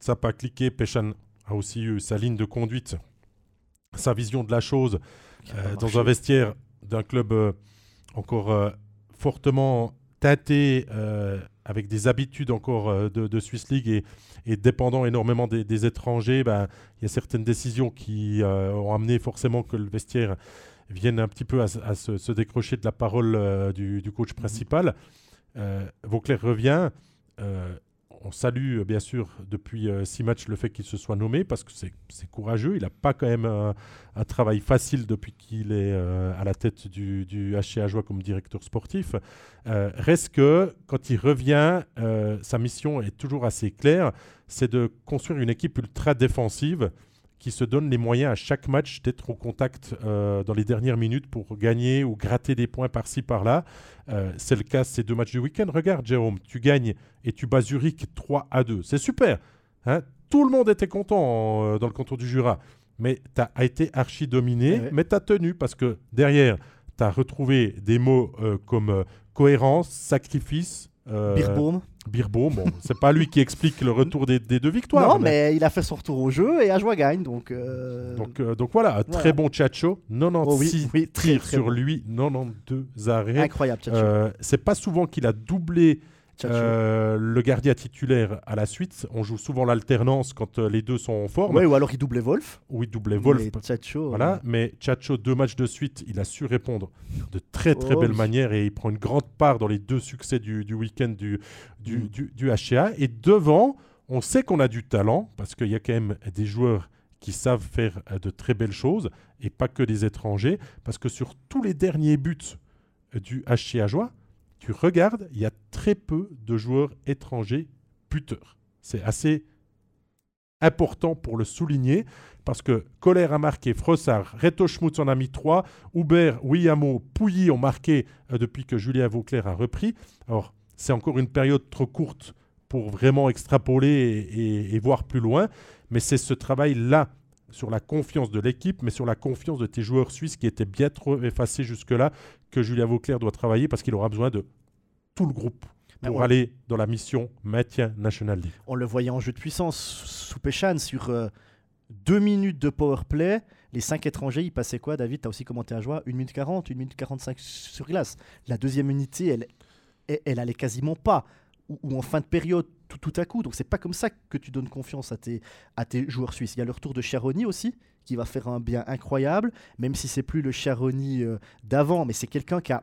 Ça n'a pas cliqué. Péchan a aussi eu sa ligne de conduite, sa vision de la chose euh, dans un vestiaire d'un club euh, encore euh, fortement tâté, avec des habitudes encore de, Swiss League et, dépendant énormément des, étrangers, ben, il y a certaines décisions qui ont amené forcément que le vestiaire vienne un petit peu à, se, décrocher de la parole du, coach mhm. principal. Vauclair revient on salue euh, bien sûr depuis euh, six matchs le fait qu'il se soit nommé parce que c'est courageux. Il n'a pas quand même euh, un travail facile depuis qu'il est à la tête du, du comme directeur sportif. reste que quand il revient, sa mission est toujours assez claire, c'est de construire une équipe ultra défensive qui se donne les moyens à chaque match d'être au contact euh, dans les dernières minutes pour gagner ou gratter des points par-ci par-là. Euh, c'est le cas ces deux matchs du week-end. Regarde, Jérôme, tu gagnes et tu bats Zurich 3 à 2. C'est super. Hein Tout le monde était content euh, dans le canton du Jura. Mais tu as été archi dominé, mais tu as tenu parce que derrière, tu as retrouvé des mots comme cohérence, sacrifice, Birbaum. bon, c'est pas lui qui explique le retour des, deux victoires. Non, mais... il a fait son retour au jeu et Ajoie gagne. Donc, euh, donc, euh, donc voilà, très bon Chacho. 96 oui, tirs sur lui, 92 arrêts. Incroyable, Chacho. c'est pas souvent qu'il a doublé euh, le gardien titulaire à la suite, on joue souvent l'alternance quand euh, les deux sont en forme. ou alors il doublait Wolf. Oui, il doublait Wolf. Mais Chacho, voilà, euh, mais Chacho, deux matchs de suite, il a su répondre de très très oh, belle manière et il prend une grande part dans les deux succès du, week-end du, du, mm. du, du, HCA. Et devant, on sait qu'on a du talent parce qu'il y a quand même des joueurs qui savent faire de très belles choses et pas que des étrangers. Parce que sur tous les derniers buts du HCA Joie, tu regardes, il y a très peu de joueurs étrangers buteurs. C'est assez important pour le souligner parce que Kohler a marqué, Frossard, Reto Schmutz en a mis 3, Hubert, Williamo, Pouilly ont marqué euh, depuis que Julien Vauclair a repris. Alors, c'est encore une période trop courte pour vraiment extrapoler et voir plus loin, mais c'est ce travail-là sur la confiance de l'équipe, mais sur la confiance de tes joueurs suisses qui étaient bien trop effacés jusque-là, que Julien Vauclair doit travailler parce qu'il aura besoin de tout le groupe pour aller dans la mission maintien National League. On le voyait en jeu de puissance sous Péchan sur euh, deux minutes de power play. Les cinq étrangers, ils passaient quoi, David? Tu as aussi commenté à joie 1 minute 40, 1 minute 45 sur glace. La deuxième unité, elle, elle, elle allait quasiment pas. Ou, en fin de période, tout, tout à coup. Donc c'est pas comme ça que tu donnes confiance à tes, à tes joueurs suisses. Il y a le retour de Charoni aussi, qui va faire un bien incroyable, même si c'est plus le Charoni euh, d'avant, mais c'est quelqu'un qui a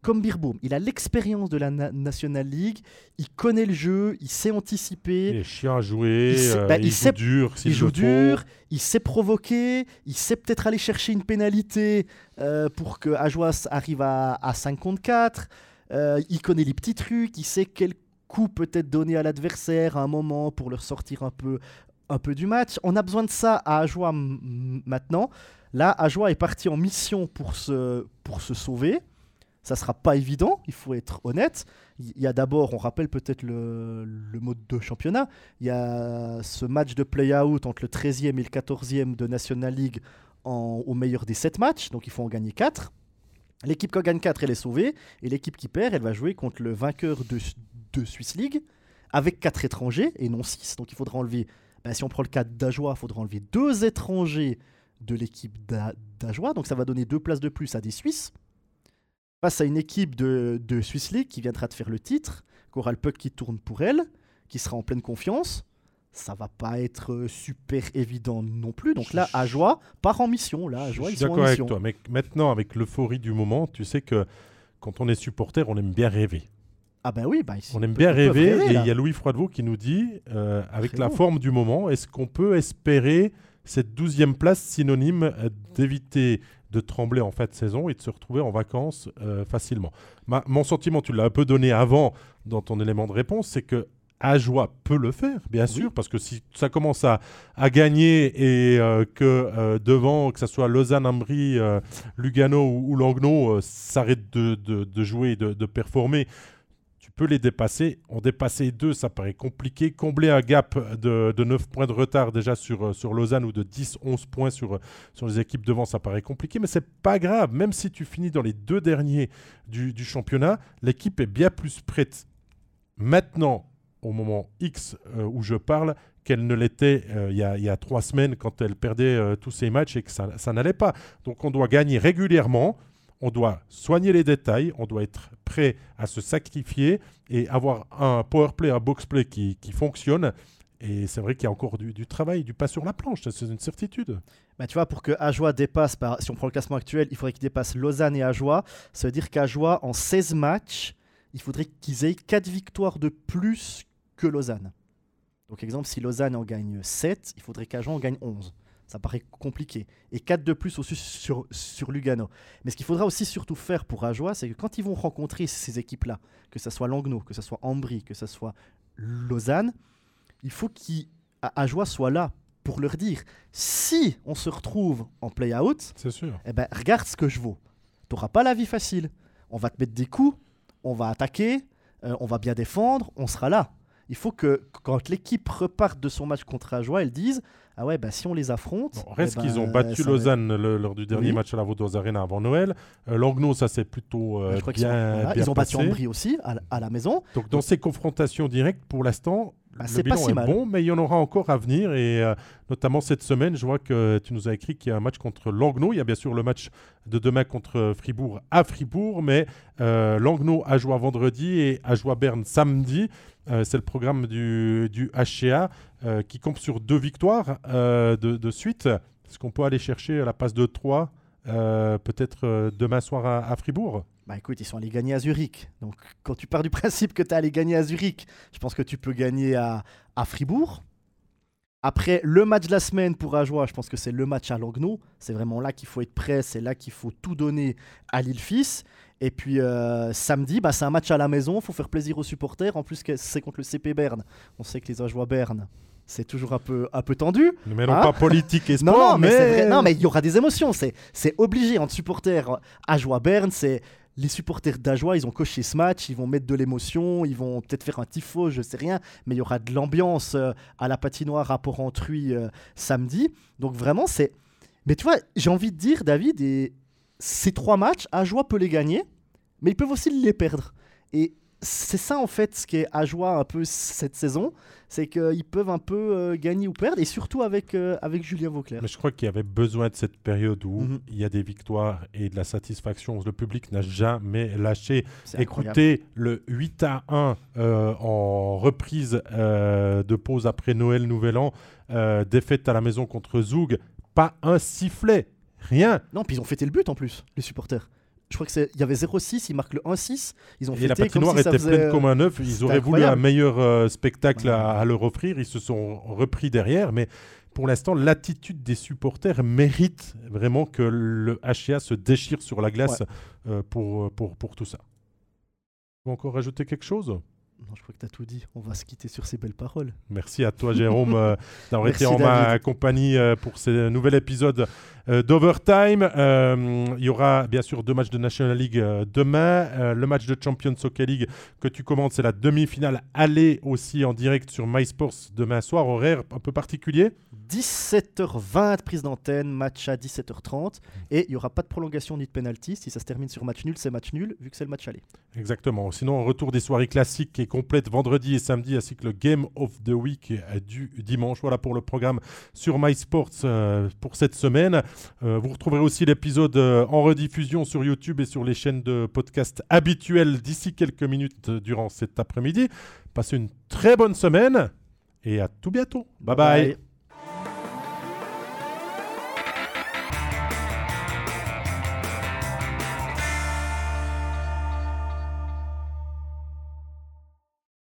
comme Birbaum, il a l'expérience de la National League, il connaît le jeu, il sait anticiper. Il est chiant à jouer, il, sait, bah, joue dur. Il joue dur, il sait provoquer, il sait peut-être aller chercher une pénalité euh, pour que Ajoas arrive à, à 5 contre 4. Euh, il connaît les petits trucs, il sait quel coup peut-être donner à l'adversaire à un moment pour leur sortir un peu, un peu du match. On a besoin de ça à Ajoa maintenant. Là, Ajoa est parti en mission pour se, pour se sauver. Ça sera pas évident, il faut être honnête. Il y a d'abord, on rappelle peut-être le, mode de championnat, il y a ce match de play-out entre le 13e et le 14e de National League en, au meilleur des 7 matchs, donc il faut en gagner 4. L'équipe qui gagne 4, elle est sauvée, et l'équipe qui perd, elle va jouer contre le vainqueur de, de Swiss League, avec 4 étrangers, et non 6, donc il faudra enlever, ben, si on prend le cas d'Ajoie, il faudra enlever 2 étrangers de l'équipe d'Ajoie, donc ça va donner 2 places de plus à des Suisses face à une équipe de, de Swiss League qui viendra de faire le titre, qui aura le puck qui tourne pour elle, qui sera en pleine confiance. Ça va pas être euh, super évident non plus. Donc là, Ajoie part en mission. Là, Ajoie, Je suis d'accord avec toi. Mais maintenant, avec l'euphorie du moment, tu sais que quand on est supporter, on aime bien rêver. Ah ben oui, bah, on aime bien rêver, et il y a Louis Froidevaux qui nous dit, euh, avec la forme du moment, est-ce qu'on peut espérer cette douzième place synonyme d'éviter de trembler en fin de saison et de se retrouver en vacances euh, facilement? mon sentiment, tu l'as un peu donné avant dans ton élément de réponse, c'est que Ajoie peut le faire, bien sûr, parce que si ça commence à, gagner et euh, que euh, devant, que ce soit Lausanne, Ambry, Lugano ou, Langnau, s'arrête de, jouer et de performer, peut les dépasser. En dépasser deux, ça paraît compliqué. Combler un gap de, 9 points de retard déjà sur, euh, sur Lausanne ou de 10-11 points sur, euh, sur les équipes devant, ça paraît compliqué. Mais c'est pas grave. Même si tu finis dans les deux derniers du, championnat, l'équipe est bien plus prête maintenant, au moment X euh, où je parle, qu'elle ne l'était il y, a trois semaines quand elle perdait tous ses matchs et que ça, ça n'allait pas. Donc on doit gagner régulièrement on doit soigner les détails, on doit être prêt à se sacrifier et avoir un power play, un box play qui, fonctionne. Et c'est vrai qu'il y a encore du, travail, du pas sur la planche, c'est une certitude. Bah, tu vois, pour que Ajoie dépasse, si on prend le classement actuel, il faudrait qu'il dépasse Lausanne et Ajoie. Ça veut dire qu'Ajoie, en 16 matchs, il faudrait qu'ils aient 4 victoires de plus que Lausanne. Donc, exemple, si Lausanne en gagne 7, il faudrait qu'Ajoie en gagne 11. Ça paraît compliqué. Et 4 de plus aussi sur, sur Lugano. Mais ce qu'il faudra aussi surtout faire pour Ajoie, c'est que quand ils vont rencontrer ces équipes-là, que ce soit Langnau, que ce soit Ambry, que ce soit Lausanne, il faut qu'Ajoie soit là pour leur dire si on se retrouve en play-out, eh ben, regarde ce que je vaux. Tu n'auras pas la vie facile. On va te mettre des coups, on va attaquer, euh, on va bien défendre, on sera là. Il faut que quand l'équipe reparte de son match contre Ajoie, elle dise ah ouais, bah si on les affronte. reste eh qu'ils ont ben, battu Lausanne lors du dernier match à la Vaudoise Arena avant Noël. Euh, ça c'est plutôt euh, bien, Ils ont battu Ambry aussi à, la maison. Donc dans ces confrontations directes, pour l'instant, bah, le bilan est bon, mais il y en aura encore à venir. Et euh, notamment cette semaine, je vois que tu nous as écrit qu'il y a un match contre Langnau. Il y a bien sûr le match de demain contre Fribourg à Fribourg, mais euh, Langnau a joué vendredi et a joué Berne samedi. Euh, c'est le programme du, du HCA qui compte sur deux victoires de, suite. Est-ce qu'on peut aller chercher la passe de 3 peut-être demain soir à Fribourg? Bah écoute, ils sont allés gagner à Zurich. Donc quand tu pars du principe que tu es allé gagner à Zurich, je pense que tu peux gagner à, à Fribourg. Après, le match de la semaine pour Ajoie, je pense que c'est le match à Langnau. C'est vraiment là qu'il faut être prêt, c'est là qu'il faut tout donner à l'île-Fils. Et puis euh, samedi, bah, c'est un match à la maison, il faut faire plaisir aux supporters. En plus, c'est contre le CP Berne. On sait que les Ajoie Berne, c'est toujours un peu, un peu tendu. Ne mêlons hein pas politique et sport, non, mais, non, mais il y aura des émotions. C'est obligé entre supporters Ajoie Berne. C'est les supporters d'Ajoie, ils ont coché ce match, ils vont mettre de l'émotion, ils vont peut-être faire un tifo, je sais rien, mais il y aura de l'ambiance euh, à la patinoire à Port-Entruy euh, samedi. Donc vraiment, c'est. Mais tu vois, j'ai envie de dire, David, et ces trois matchs, Ajoie peut les gagner, mais ils peuvent aussi les perdre. Et c'est ça en fait ce qui est à joie un peu cette saison, c'est qu'ils peuvent un peu euh, gagner ou perdre, et surtout avec, euh, avec Julien Vauclair. Mais je crois qu'il y avait besoin de cette période où mhm. il y a des victoires et de la satisfaction. Le public n'a jamais lâché. Écoutez, le 8 à 1 euh, en reprise de pause après Noël, Nouvel An, défaite à la maison contre Zoug, pas un sifflet, rien. Non, puis ils ont fêté le but en plus, les supporters je crois qu'il y avait 0-6, ils marquent le 1-6. Ils ont et la patinoire était pleine comme un œuf. Ils auraient voulu un meilleur euh, spectacle à, leur offrir. Ils se sont repris derrière. Mais pour l'instant, l'attitude des supporters mérite vraiment que le HCA se déchire sur la glace euh, pour, pour, pour tout ça. Vous encore rajouter quelque chose? Non, je crois que tu as tout dit. On va se quitter sur ces belles paroles. Merci à toi, Jérôme, euh, d'avoir été en ma compagnie euh, pour ce nouvel épisode d'Overtime. Il y aura bien sûr deux matchs de National League demain. le match de Champions Soccer League que tu commentes, c'est la demi-finale aller aussi en direct sur MySports demain soir. Horaire un peu particulier 17h20 prise d'antenne, match à 17h30. Et il n'y aura pas de prolongation ni de penalty. Si ça se termine sur match nul, c'est match nul, vu que c'est le match aller. Exactement. Sinon, retour des soirées classiques qui est complète vendredi et samedi, ainsi que le Game of the Week du dimanche. Voilà pour le programme sur MySports euh, pour cette semaine. Euh, vous retrouverez aussi l'épisode euh, en rediffusion sur YouTube et sur les chaînes de podcast habituelles d'ici quelques minutes durant cet après-midi. Passez une très bonne semaine et à tout bientôt. bye. bye.